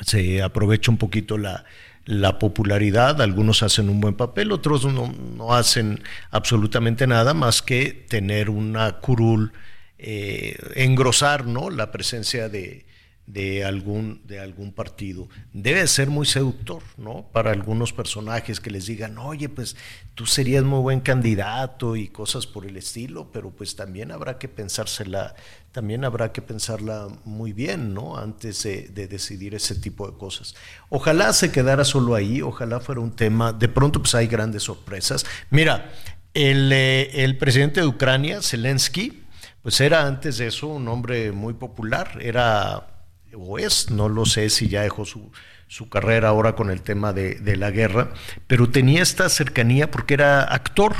Se aprovecha un poquito la, la popularidad, algunos hacen un buen papel, otros no, no, hacen absolutamente nada más que tener una curul eh, engrosar ¿no? la presencia de, de, algún, de algún partido. Debe ser muy seductor ¿no? para algunos personajes que les digan, oye, pues tú serías muy buen candidato y cosas por el estilo, pero pues también habrá que pensársela, también habrá que pensarla muy bien, ¿no? Antes de, decidir ese tipo de cosas. Ojalá se quedara solo ahí, ojalá fuera un tema, de pronto pues hay grandes sorpresas. Mira, el, eh, el presidente de Ucrania, Zelensky, pues era antes de eso un hombre muy popular, era o es, no lo sé si ya dejó su, su carrera ahora con el tema de, la guerra, pero tenía esta cercanía porque era actor.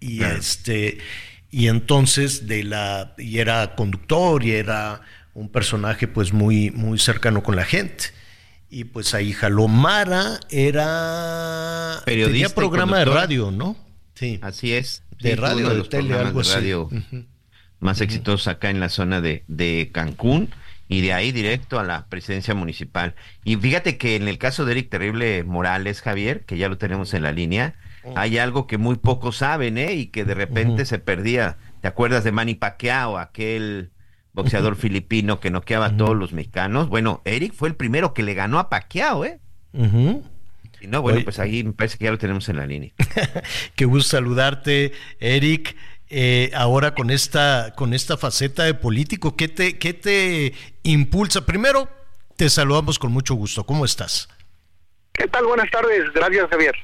Y este, y entonces de la, y era conductor, y era un personaje pues muy, muy cercano con la gente. Y pues ahí jaló Mara, era periodista. Tenía programa de radio, ¿no? Sí. Así es de radio, de, tele, algo así. más exitosos acá en la zona de, de Cancún y de ahí directo a la presidencia municipal. Y fíjate que en el caso de Eric Terrible Morales, Javier, que ya lo tenemos en la línea, hay algo que muy pocos saben, ¿eh? Y que de repente se perdía. ¿Te acuerdas de Manny Pacquiao, aquel boxeador filipino que noqueaba a todos los mexicanos? Bueno, Eric fue el primero que le ganó a Pacquiao, ¿eh? Y no, bueno, pues ahí me parece que ya lo tenemos en la línea. Qué gusto saludarte, Eric. Eh, ahora con esta, con esta faceta de político, ¿qué te, ¿qué te impulsa? Primero, te saludamos con mucho gusto. ¿Cómo estás? ¿Qué tal? Buenas tardes. Gracias, Javier.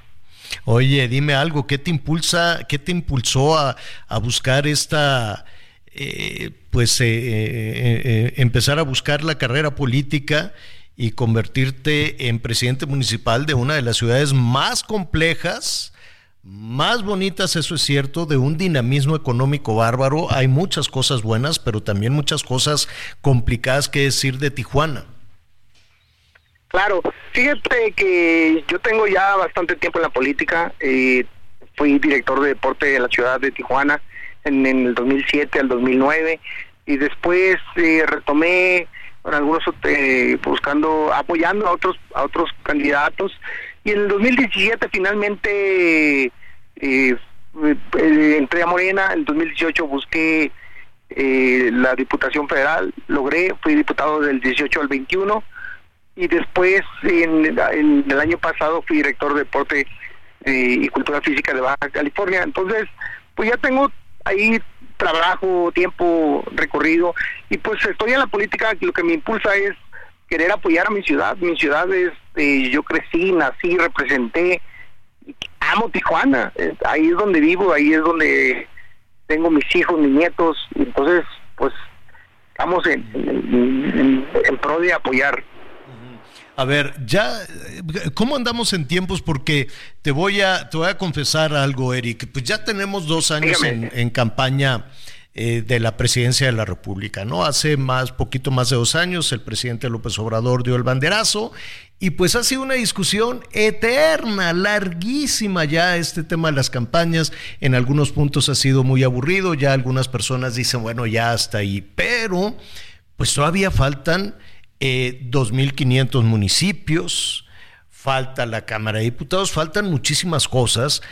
Oye, dime algo, ¿qué te impulsa, qué te impulsó a, buscar esta, eh, pues, eh, empezar a buscar la carrera política y convertirte en presidente municipal de una de las ciudades más complejas, más bonitas, eso es cierto, de un dinamismo económico bárbaro. Hay muchas cosas buenas, pero también muchas cosas complicadas que decir de Tijuana. Claro, fíjate que yo tengo ya bastante tiempo en la política. Eh, fui director de deporte de la ciudad de Tijuana en, el 2007 al 2009 y después eh, retomé algunos eh, buscando, apoyando a otros, a otros candidatos. Y en el 2017 finalmente eh, eh, entré a Morena, en el 2018 busqué eh, la Diputación Federal, logré, fui diputado del 18 al 21 y después en, el año pasado fui director de deporte y cultura física de Baja California. Entonces, pues ya tengo ahí trabajo, tiempo recorrido y pues estoy en la política, lo que me impulsa es querer apoyar a mi ciudad. Mi ciudad es, eh, yo crecí, nací, representé, amo Tijuana, eh, ahí es donde vivo, ahí es donde tengo mis hijos, mis nietos, entonces pues estamos en, en, en pro de apoyar. A ver, ya, ¿cómo andamos en tiempos? Porque te voy a, te voy a confesar algo, Eric. Pues ya tenemos dos años en, campaña eh, de la presidencia de la República, ¿no? Hace más, poquito más de dos años, el presidente López Obrador dio el banderazo y pues ha sido una discusión eterna, larguísima ya este tema de las campañas. En algunos puntos ha sido muy aburrido, ya algunas personas dicen, bueno, ya hasta ahí, pero pues todavía faltan eh, 2.500 municipios, falta la Cámara de Diputados, faltan muchísimas cosas,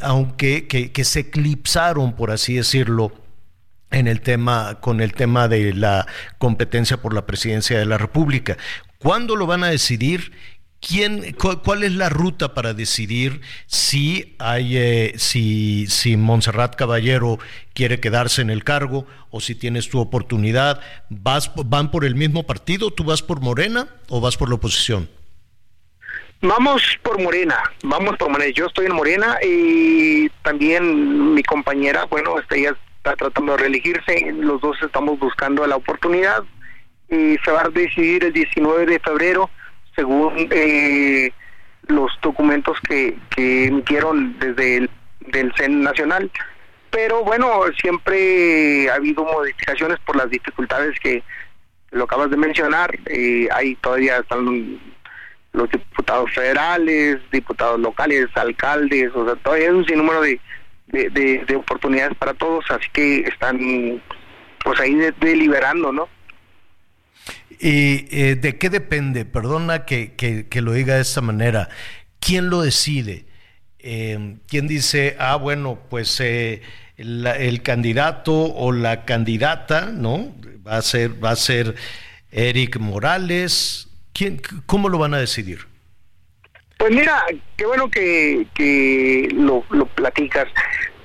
aunque que, se eclipsaron, por así decirlo, en el tema, con el tema de la competencia por la presidencia de la República. ¿Cuándo lo van a decidir? ¿Quién, cuál, es la ruta para decidir si hay eh, si, si Montserrat Caballero quiere quedarse en el cargo o si tienes tu oportunidad? ¿Vas, ¿Van por el mismo partido? ¿Tú vas por Morena o vas por la oposición? Vamos por Morena, vamos por Morena. Yo estoy en Morena y también mi compañera, bueno, este, ella está tratando de reelegirse. Los dos estamos buscando la oportunidad y se va a decidir el 19 de febrero según eh, los documentos que, que emitieron desde el del CEN nacional. Pero bueno, siempre ha habido modificaciones por las dificultades que lo acabas de mencionar. Eh, ahí todavía están los diputados federales, diputados locales, alcaldes, o sea, todavía hay un sinnúmero de, de, oportunidades para todos, así que están pues ahí deliberando, ¿no? ¿Y eh, de qué depende? Perdona que, que, lo diga de esta manera. ¿Quién lo decide? Eh, ¿Quién dice, ah, bueno, pues eh, el candidato o la candidata, ¿no? Va a ser, va a ser Eric Morales. ¿Quién, ¿Cómo lo van a decidir? Pues mira, qué bueno que, que lo, lo platicas.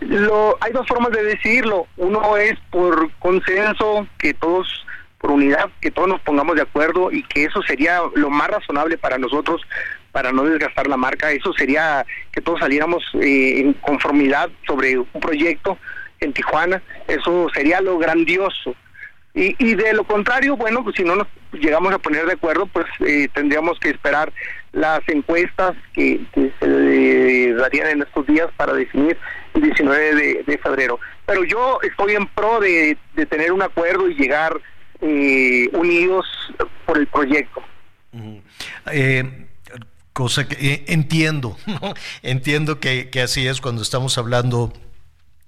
Lo, hay dos formas de decidirlo. Uno es por consenso, que todos por unidad, que todos nos pongamos de acuerdo y que eso sería lo más razonable para nosotros para no desgastar la marca. Eso sería que todos saliéramos eh, en conformidad sobre un proyecto en Tijuana. Eso sería lo grandioso. Y, y de lo contrario, bueno, pues si no nos llegamos a poner de acuerdo, pues eh, tendríamos que esperar las encuestas que, se darían en estos días para definir el 19 de, de febrero. Pero yo estoy en pro de, de tener un acuerdo y llegar eh, unidos por el proyecto. Eh, cosa que eh, entiendo, entiendo que, que así es cuando estamos hablando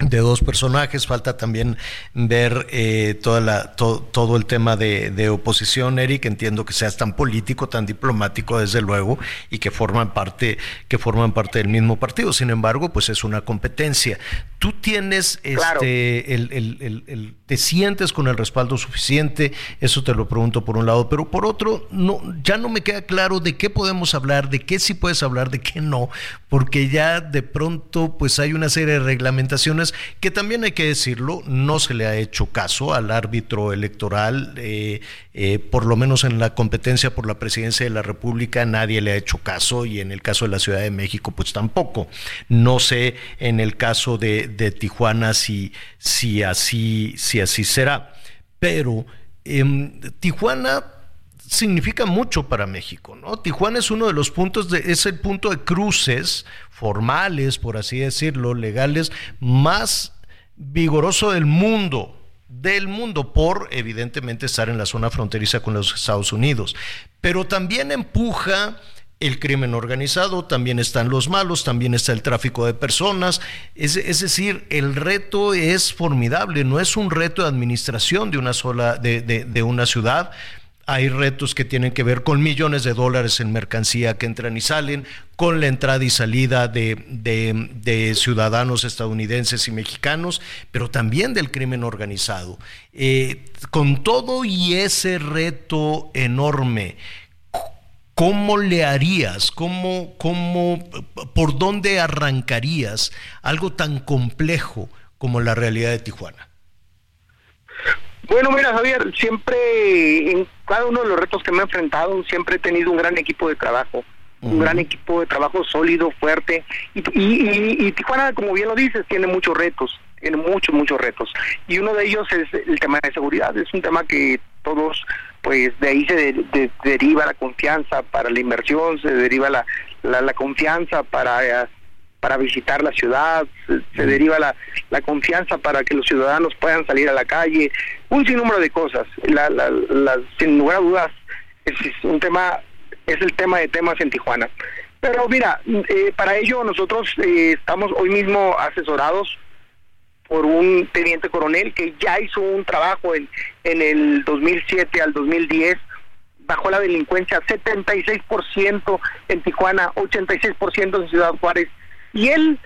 de dos personajes, falta también ver eh, toda la, todo el tema de, de, oposición, Eric, entiendo que seas tan político, tan diplomático, desde luego, y que forman parte, que forman parte del mismo partido. Sin embargo, pues es una competencia. Tú tienes este el, el, el, te sientes con el respaldo suficiente, eso te lo pregunto por un lado, pero por otro, no, ya no me queda claro de qué podemos hablar, de qué sí puedes hablar, de qué no, porque ya de pronto pues hay una serie de reglamentaciones que también hay que decirlo, no se le ha hecho caso al árbitro electoral, eh, eh, por lo menos en la competencia por la presidencia de la República nadie le ha hecho caso y en el caso de la Ciudad de México pues tampoco. No sé en el caso de, Tijuana si, si, así, si así será, pero em, Tijuana significa mucho para México, ¿no? Tijuana es uno de los puntos de, es el punto de cruces formales, por así decirlo, legales, más vigoroso del mundo, del mundo, por evidentemente estar en la zona fronteriza con los Estados Unidos. Pero también empuja el crimen organizado, también están los malos, también está el tráfico de personas. Es, decir, el reto es formidable, no es un reto de administración de una sola, de, de, de una ciudad, hay retos que tienen que ver con millones de dólares en mercancía que entran y salen, con la entrada y salida de, ciudadanos estadounidenses y mexicanos, pero también del crimen organizado. Eh, con todo y ese reto enorme, ¿cómo le harías? ¿Cómo, cómo, ¿Por dónde arrancarías algo tan complejo como la realidad de Tijuana? Bueno, mira, Javier, siempre en cada uno de los retos que me he enfrentado, siempre he tenido un gran equipo de trabajo, un gran equipo de trabajo sólido, fuerte. Y, Tijuana, como bien lo dices, tiene muchos retos, tiene muchos, muchos retos. Y uno de ellos es el tema de seguridad, es un tema que todos, pues de ahí se deriva la confianza para la inversión, se deriva la, la confianza para para visitar la ciudad, se, deriva la, la, confianza para que los ciudadanos puedan salir a la calle, un sinnúmero de cosas. La, la, sin lugar a dudas, es, un tema, es el tema de temas en Tijuana. Pero mira, eh, para ello nosotros eh, estamos hoy mismo asesorados por un teniente coronel que ya hizo un trabajo en, en el 2007 al 2010 bajó la delincuencia 76% en Tijuana, 86% en Ciudad Juárez. Y él,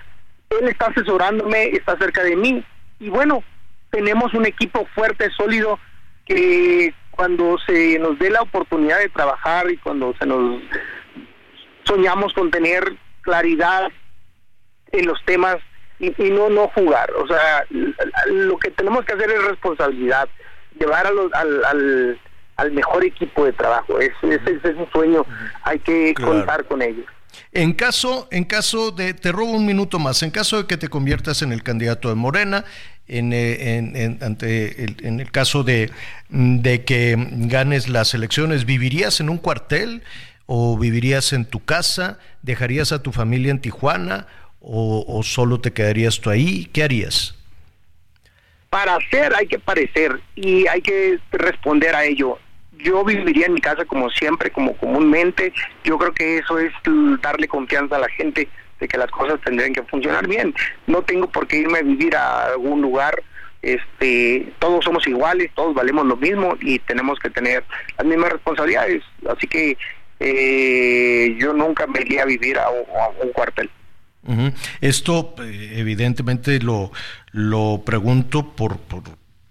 él está asesorándome, está cerca de mí. Y bueno, tenemos un equipo fuerte, sólido, que cuando se nos dé la oportunidad de trabajar y cuando se nos soñamos con tener claridad en los temas y, no no jugar. O sea, lo que tenemos que hacer es responsabilidad, llevar a los, al, al al mejor equipo de trabajo. Ese, es un sueño, hay que contar con ellos. En caso, en caso de, te robo un minuto más, en caso de que te conviertas en el candidato de Morena, en, eh, en, ante el, en el caso de, de que ganes las elecciones, ¿vivirías en un cuartel o vivirías en tu casa? ¿Dejarías a tu familia en Tijuana o, o solo te quedarías tú ahí? ¿Qué harías? Para hacer hay que parecer y hay que responder a ello yo viviría en mi casa como siempre, como comúnmente. Yo creo que eso es darle confianza a la gente de que las cosas tendrían que funcionar bien. No tengo por qué irme a vivir a algún lugar. Este, todos somos iguales, todos valemos lo mismo y tenemos que tener las mismas responsabilidades. Así que eh, yo nunca me iría a vivir a, un cuartel. Esto eh, evidentemente lo, lo pregunto por, por,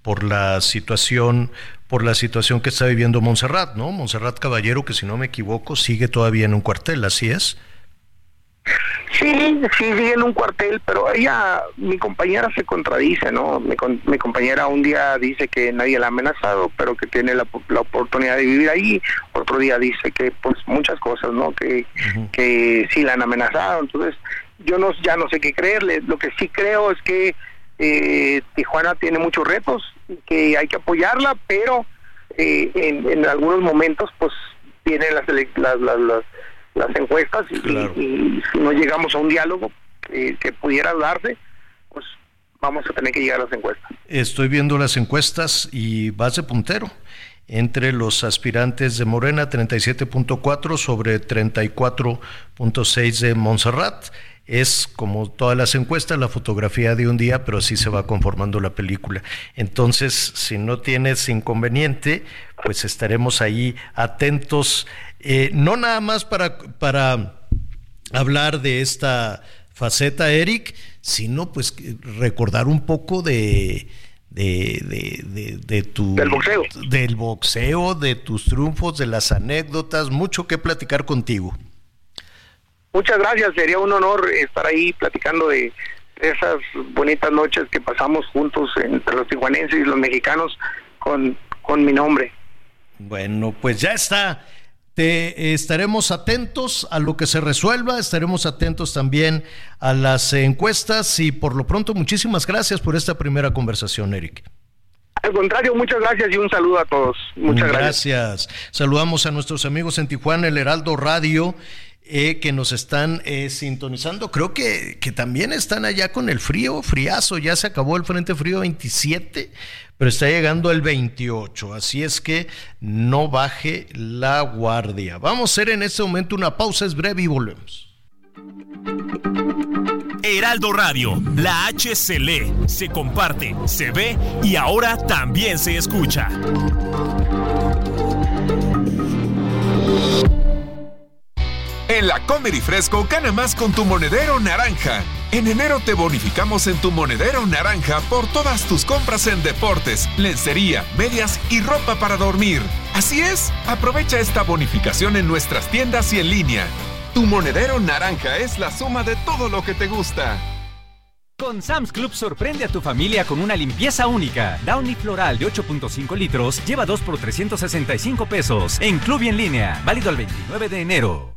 por la situación por la situación que está viviendo Montserrat, ¿no? Montserrat Caballero, que si no me equivoco, sigue todavía en un cuartel, ¿así es? Sí, sí, sigue en un cuartel, pero ella, mi compañera se contradice, ¿no? Mi, mi compañera un día dice que nadie la ha amenazado, pero que tiene la, la, oportunidad de vivir ahí, otro día dice que, pues, muchas cosas, ¿no? Que, que sí la han amenazado, entonces yo no, ya no sé qué creerle, lo que sí creo es que eh, Tijuana tiene muchos retos, que hay que apoyarla, pero eh, en, algunos momentos pues vienen las, las, las, encuestas y, si no llegamos a un diálogo que pudiera darse, pues vamos a tener que llegar a las encuestas. Estoy viendo las encuestas y vas de puntero entre los aspirantes de Morena 37.4 sobre 34.6 de Montserrat es como todas las encuestas, la fotografía de un día, pero así se va conformando la película. Entonces, si no tienes inconveniente, pues estaremos ahí atentos, eh, no nada más para, para hablar de esta faceta, Eric, sino pues recordar un poco de, de, de, de, tu del boxeo. del boxeo, de tus triunfos, de las anécdotas, mucho que platicar contigo. Muchas gracias, sería un honor estar ahí platicando de esas bonitas noches que pasamos juntos entre los tijuanenses y los mexicanos con, con mi nombre. Bueno, pues ya está. Te estaremos atentos a lo que se resuelva, estaremos atentos también a las encuestas y por lo pronto muchísimas gracias por esta primera conversación, Eric. Al contrario, muchas gracias y un saludo a todos. Muchas gracias. gracias. Saludamos a nuestros amigos en Tijuana, el Heraldo Radio eh, que nos están eh, sintonizando. Creo que, que también están allá con el frío, friazo. Ya se acabó el Frente Frío 27, pero está llegando el 28. Así es que no baje la guardia. Vamos a hacer en este momento una pausa, es breve y volvemos. Heraldo Radio, la H se lee, se comparte, se ve y ahora también se escucha. La Comer y Fresco gana más con tu monedero naranja. En enero te bonificamos en tu monedero naranja por todas tus compras en deportes, lencería, medias y ropa para dormir. Así es, aprovecha esta bonificación en nuestras tiendas y en línea. Tu monedero naranja es la suma de todo lo que te gusta. Con Sam's Club sorprende a tu familia con una limpieza única. Downy Floral de 8.5 litros lleva 2 por 365 pesos. En Club y en línea, válido el 29 de enero.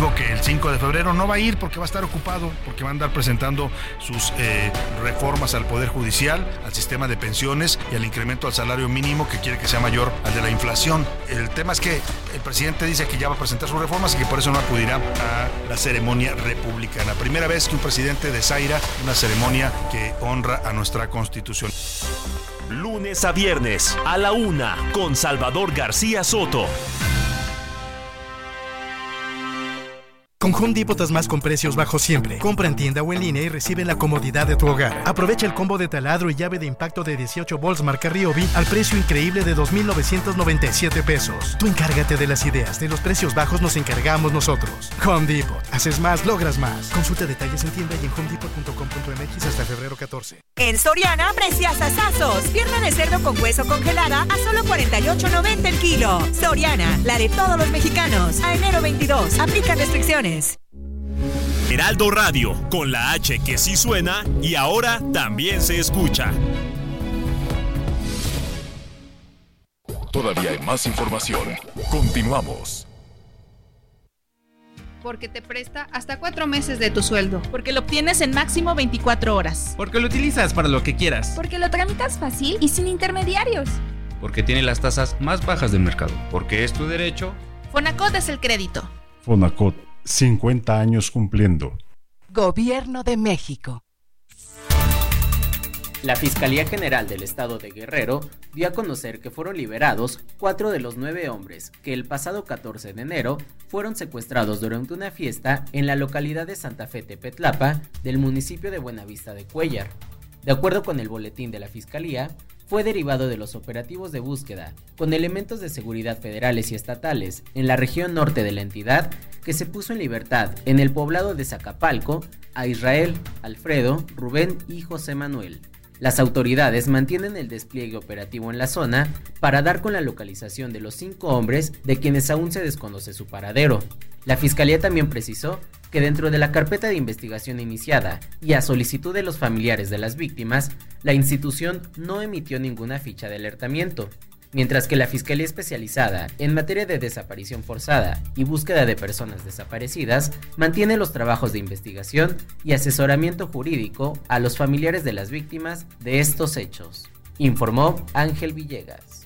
Digo que el 5 de febrero no va a ir porque va a estar ocupado, porque va a andar presentando sus eh, reformas al Poder Judicial, al sistema de pensiones y al incremento al salario mínimo que quiere que sea mayor al de la inflación. El tema es que el presidente dice que ya va a presentar sus reformas y que por eso no acudirá a la ceremonia republicana. Primera vez que un presidente desaira una ceremonia que honra a nuestra constitución. Lunes a viernes, a la una, con Salvador García Soto. Con Home Depot más con precios bajos siempre. Compra en tienda o en línea y recibe la comodidad de tu hogar. Aprovecha el combo de taladro y llave de impacto de 18 volts marca Ryobi al precio increíble de 2.997 pesos. Tú encárgate de las ideas, de los precios bajos nos encargamos nosotros. Home Depot. Haces más, logras más. Consulta detalles en tienda y en homedepot.com.mx hasta febrero 14. En Soriana, precios asazos. Pierna de cerdo con hueso congelada a solo 48.90 el kilo. Soriana, la de todos los mexicanos. A enero 22. Aplica restricciones. Heraldo Radio, con la H que sí suena y ahora también se escucha. Todavía hay más información. Continuamos. Porque te presta hasta cuatro meses de tu sueldo. Porque lo obtienes en máximo 24 horas. Porque lo utilizas para lo que quieras. Porque lo tramitas fácil y sin intermediarios. Porque tiene las tasas más bajas del mercado. Porque es tu derecho. Fonacot es el crédito. Fonacot 50 años cumpliendo. Gobierno de México. La Fiscalía General del Estado de Guerrero dio a conocer que fueron liberados cuatro de los nueve hombres que el pasado 14 de enero fueron secuestrados durante una fiesta en la localidad de Santa Fe Tepetlapa del municipio de Buenavista de Cuellar. De acuerdo con el boletín de la Fiscalía, fue derivado de los operativos de búsqueda con elementos de seguridad federales y estatales en la región norte de la entidad que se puso en libertad en el poblado de Zacapalco a Israel, Alfredo, Rubén y José Manuel. Las autoridades mantienen el despliegue operativo en la zona para dar con la localización de los cinco hombres de quienes aún se desconoce su paradero. La Fiscalía también precisó que dentro de la carpeta de investigación iniciada y a solicitud de los familiares de las víctimas, la institución no emitió ninguna ficha de alertamiento, mientras que la Fiscalía Especializada en materia de desaparición forzada y búsqueda de personas desaparecidas mantiene los trabajos de investigación y asesoramiento jurídico a los familiares de las víctimas de estos hechos, informó Ángel Villegas.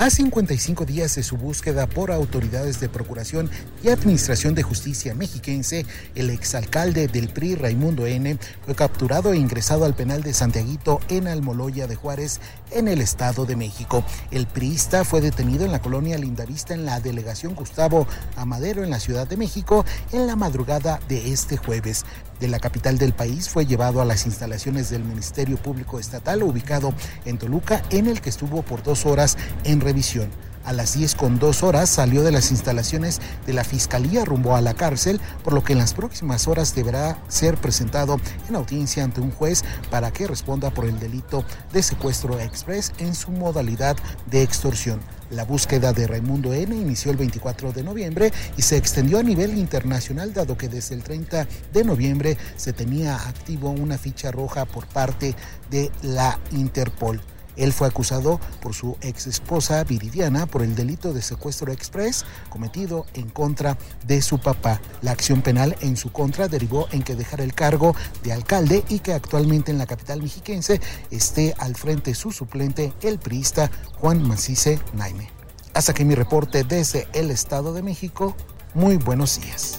A 55 días de su búsqueda por autoridades de Procuración y Administración de Justicia mexiquense, el exalcalde del PRI, Raimundo N., fue capturado e ingresado al penal de Santiaguito en Almoloya de Juárez, en el Estado de México. El priista fue detenido en la colonia Lindavista en la delegación Gustavo Amadero en la Ciudad de México en la madrugada de este jueves de la capital del país fue llevado a las instalaciones del Ministerio Público Estatal ubicado en Toluca, en el que estuvo por dos horas en revisión. A las 10 con dos horas salió de las instalaciones de la Fiscalía rumbo a la cárcel, por lo que en las próximas horas deberá ser presentado en audiencia ante un juez para que responda por el delito de secuestro express en su modalidad de extorsión. La búsqueda de Raimundo N inició el 24 de noviembre y se extendió a nivel internacional dado que desde el 30 de noviembre se tenía activo una ficha roja por parte de la Interpol. Él fue acusado por su ex esposa Viridiana por el delito de secuestro express cometido en contra de su papá. La acción penal en su contra derivó en que dejara el cargo de alcalde y que actualmente en la capital mexiquense esté al frente su suplente, el priista Juan Macice Naime. Hasta aquí mi reporte desde el Estado de México. Muy buenos días.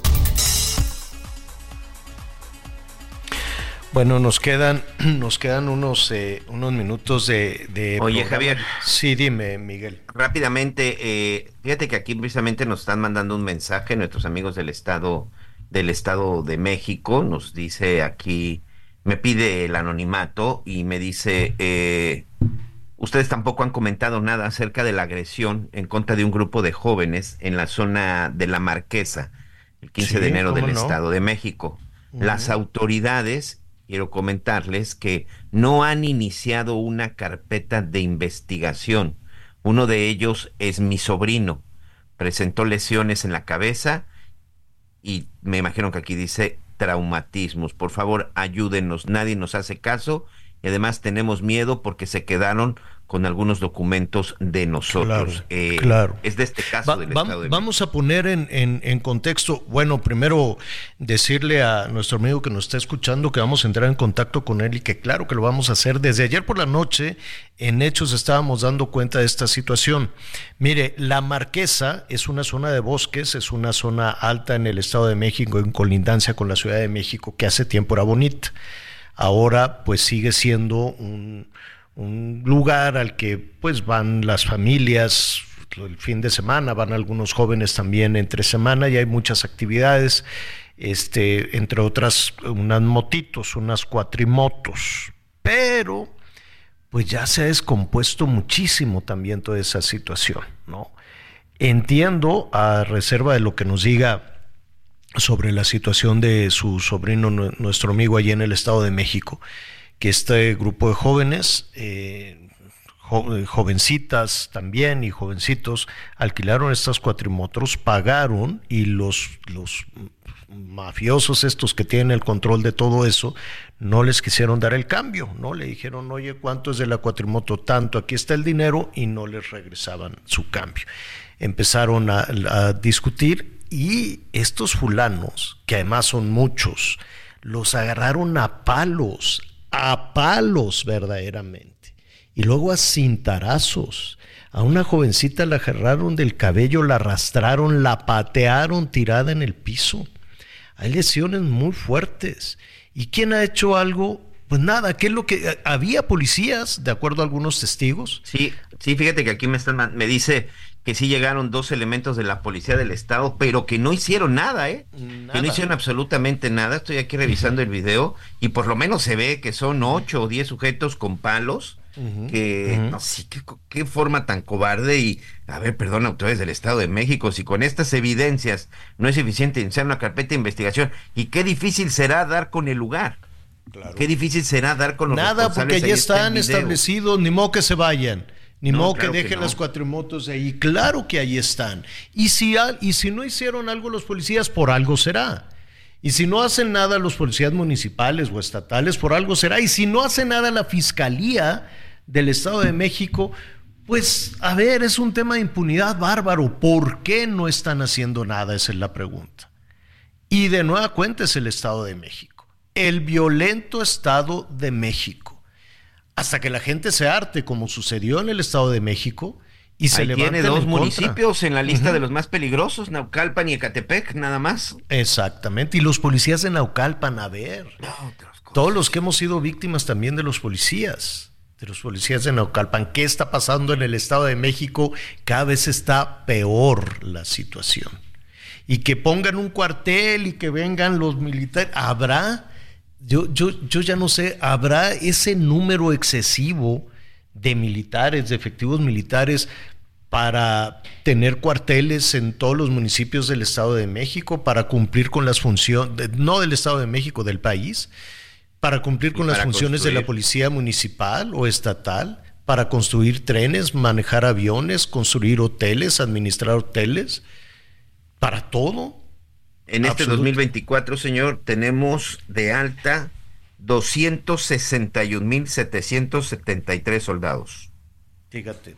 Bueno, nos quedan, nos quedan unos, eh, unos minutos de, de Oye, programa. Javier. Sí, dime, Miguel. Rápidamente, eh, fíjate que aquí precisamente nos están mandando un mensaje nuestros amigos del estado del estado de México. Nos dice aquí, me pide el anonimato y me dice, eh, ustedes tampoco han comentado nada acerca de la agresión en contra de un grupo de jóvenes en la zona de la Marquesa, el 15 de enero del estado de México. Las autoridades quiero comentarles que no han iniciado una carpeta de investigación. Uno de ellos es mi sobrino. Presentó lesiones en la cabeza y me imagino que aquí dice traumatismos. Por favor, ayúdenos. Nadie nos hace caso y además tenemos miedo porque se quedaron con algunos documentos de nosotros. Claro, Eh, claro. Es de este caso Va- del Estado de vamos a poner en, en- en contexto, bueno, primero decirle a nuestro amigo que nos está escuchando que vamos a entrar en contacto con él y que claro que lo vamos a hacer. Desde ayer por la noche, en Hechos estábamos dando cuenta de esta situación. Mire, la Marquesa es una zona de bosques, es una zona alta en el Estado de México, en colindancia con la Ciudad de México, que hace tiempo era bonita. Ahora, pues sigue siendo un, un lugar al que pues van las familias el fin de semana, van algunos jóvenes también entre semana y hay muchas actividades, este, entre otras unas motitos, unas cuatrimotos, pero pues ya se ha descompuesto muchísimo también toda esa situación, ¿no? Entiendo, a reserva de lo que nos diga sobre la situación de su sobrino, nu- nuestro amigo allí en el Estado de México, que este grupo de jóvenes, eh, eh, jovencitas también y jovencitos, alquilaron estas cuatrimotros, pagaron y los, los mafiosos estos que tienen el control de todo eso, no les quisieron dar el cambio, ¿no? Le dijeron, oye, ¿cuánto es de la cuatrimoto? Tanto, aquí está el dinero y no les regresaban su cambio. Empezaron a, a discutir y estos fulanos, que además son muchos, los agarraron a palos, a palos verdaderamente. Y luego a cintarazos. A una jovencita la agarraron del cabello, la arrastraron, la patearon tirada en el piso. Hay lesiones muy fuertes. ¿Y quién ha hecho algo? Pues nada, ¿qué es lo que había policías, de acuerdo a algunos testigos? Sí, sí, fíjate que aquí me están me dice que sí llegaron dos elementos de la policía del estado, pero que no hicieron nada, ¿eh? Que no hicieron absolutamente nada. Estoy aquí revisando el video y por lo menos se ve que son ocho o diez sujetos con palos. Que no sé qué, forma tan cobarde y a ver, perdón, autoridades del Estado de México, si con estas evidencias no es suficiente iniciar una carpeta de investigación y qué difícil será dar con el lugar. Qué difícil será dar con los Nada, porque ya está están establecidos, ni modo que se vayan. Ni No, modo claro que que dejen no. las cuatrimotos ahí. Claro que ahí están. Y si, y si no hicieron algo los policías, por algo será. Y si no hacen nada los policías municipales o estatales, por algo será. Y si no hace nada la Fiscalía del Estado de México, pues a ver, es un tema de impunidad bárbaro. ¿Por qué no están haciendo nada? Esa es la pregunta. Y de nueva cuenta es el Estado de México. El violento Estado de México. Hasta que la gente se arte, como sucedió en el Estado de México, y se Ahí tiene dos en municipios en la lista de los más peligrosos, Naucalpan y Ecatepec, nada más. Exactamente. Y los policías de Naucalpan, a ver. Todos los que hemos sido víctimas también de los policías, de los policías de Naucalpan. ¿Qué está pasando en el Estado de México? Cada vez está peor la situación. Y que pongan un cuartel y que vengan los militares. ¿Habrá? Yo, yo, yo ya no sé, ¿habrá ese número excesivo de militares, de efectivos militares? para tener cuarteles en todos los municipios del Estado de México, para cumplir con las funciones, no del Estado de México, del país, para cumplir con las funciones de la policía municipal o estatal, para construir trenes, manejar aviones, construir hoteles, administrar hoteles, para todo. En este 2024, señor, tenemos de alta 261.773 soldados. Fíjate.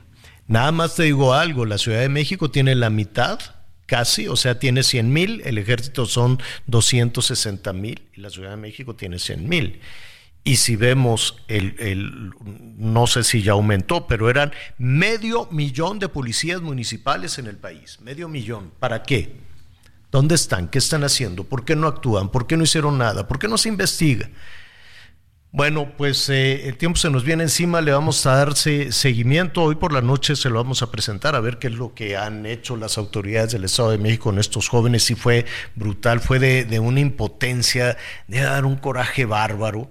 Nada más te digo algo, la Ciudad de México tiene la mitad, casi, o sea, tiene 100 mil, el ejército son 260 mil y la Ciudad de México tiene 100 mil. Y si vemos el, el, no sé si ya aumentó, pero eran medio millón de policías municipales en el país, medio millón. ¿Para qué? ¿Dónde están? ¿Qué están haciendo? ¿Por qué no actúan? ¿Por qué no hicieron nada? ¿Por qué no se investiga? Bueno, pues eh, el tiempo se nos viene encima, le vamos a dar seguimiento. Hoy por la noche se lo vamos a presentar a ver qué es lo que han hecho las autoridades del Estado de México con estos jóvenes. Sí fue brutal, fue de, de una impotencia, de dar un coraje bárbaro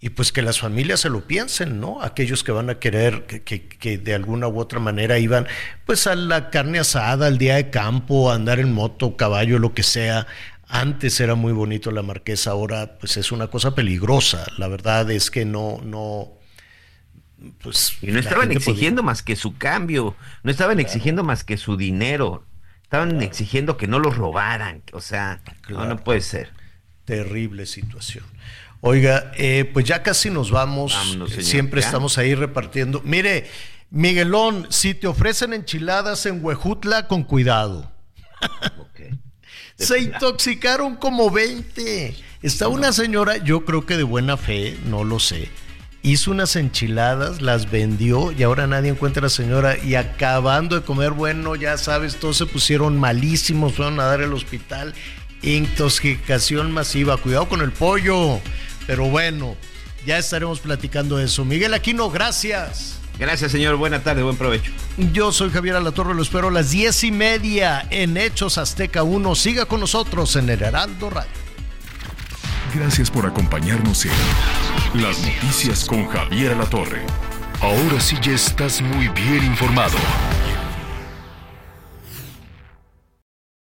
y pues que las familias se lo piensen, ¿no? Aquellos que van a querer, que, que, de alguna u otra manera iban pues a la carne asada, al día de campo, a andar en moto, caballo, lo que sea, antes era muy bonito la marquesa, ahora pues es una cosa peligrosa. La verdad es que no, no, pues. Y no estaban exigiendo más que su cambio, no estaban exigiendo más que su dinero, estaban exigiendo que no los robaran. O sea, no, puede ser. Terrible situación. Oiga, eh, pues ya casi nos vamos. Siempre estamos ahí repartiendo. Mire, Miguelón, si te ofrecen enchiladas en Huejutla, con cuidado. Se intoxicaron como 20. Está una señora, yo creo que de buena fe, no lo sé. Hizo unas enchiladas, las vendió y ahora nadie encuentra a la señora. Y acabando de comer, bueno, ya sabes, todos se pusieron malísimos, fueron a dar al hospital. Intoxicación masiva. Cuidado con el pollo. Pero bueno, ya estaremos platicando de eso. Miguel Aquino, gracias. Gracias, señor. Buena tarde, buen provecho. Yo soy Javier Alatorre, lo espero a las diez y media en Hechos Azteca 1. Siga con nosotros en el Heraldo Radio. Gracias por acompañarnos en Las Noticias con Javier Alatorre. Ahora sí ya estás muy bien informado.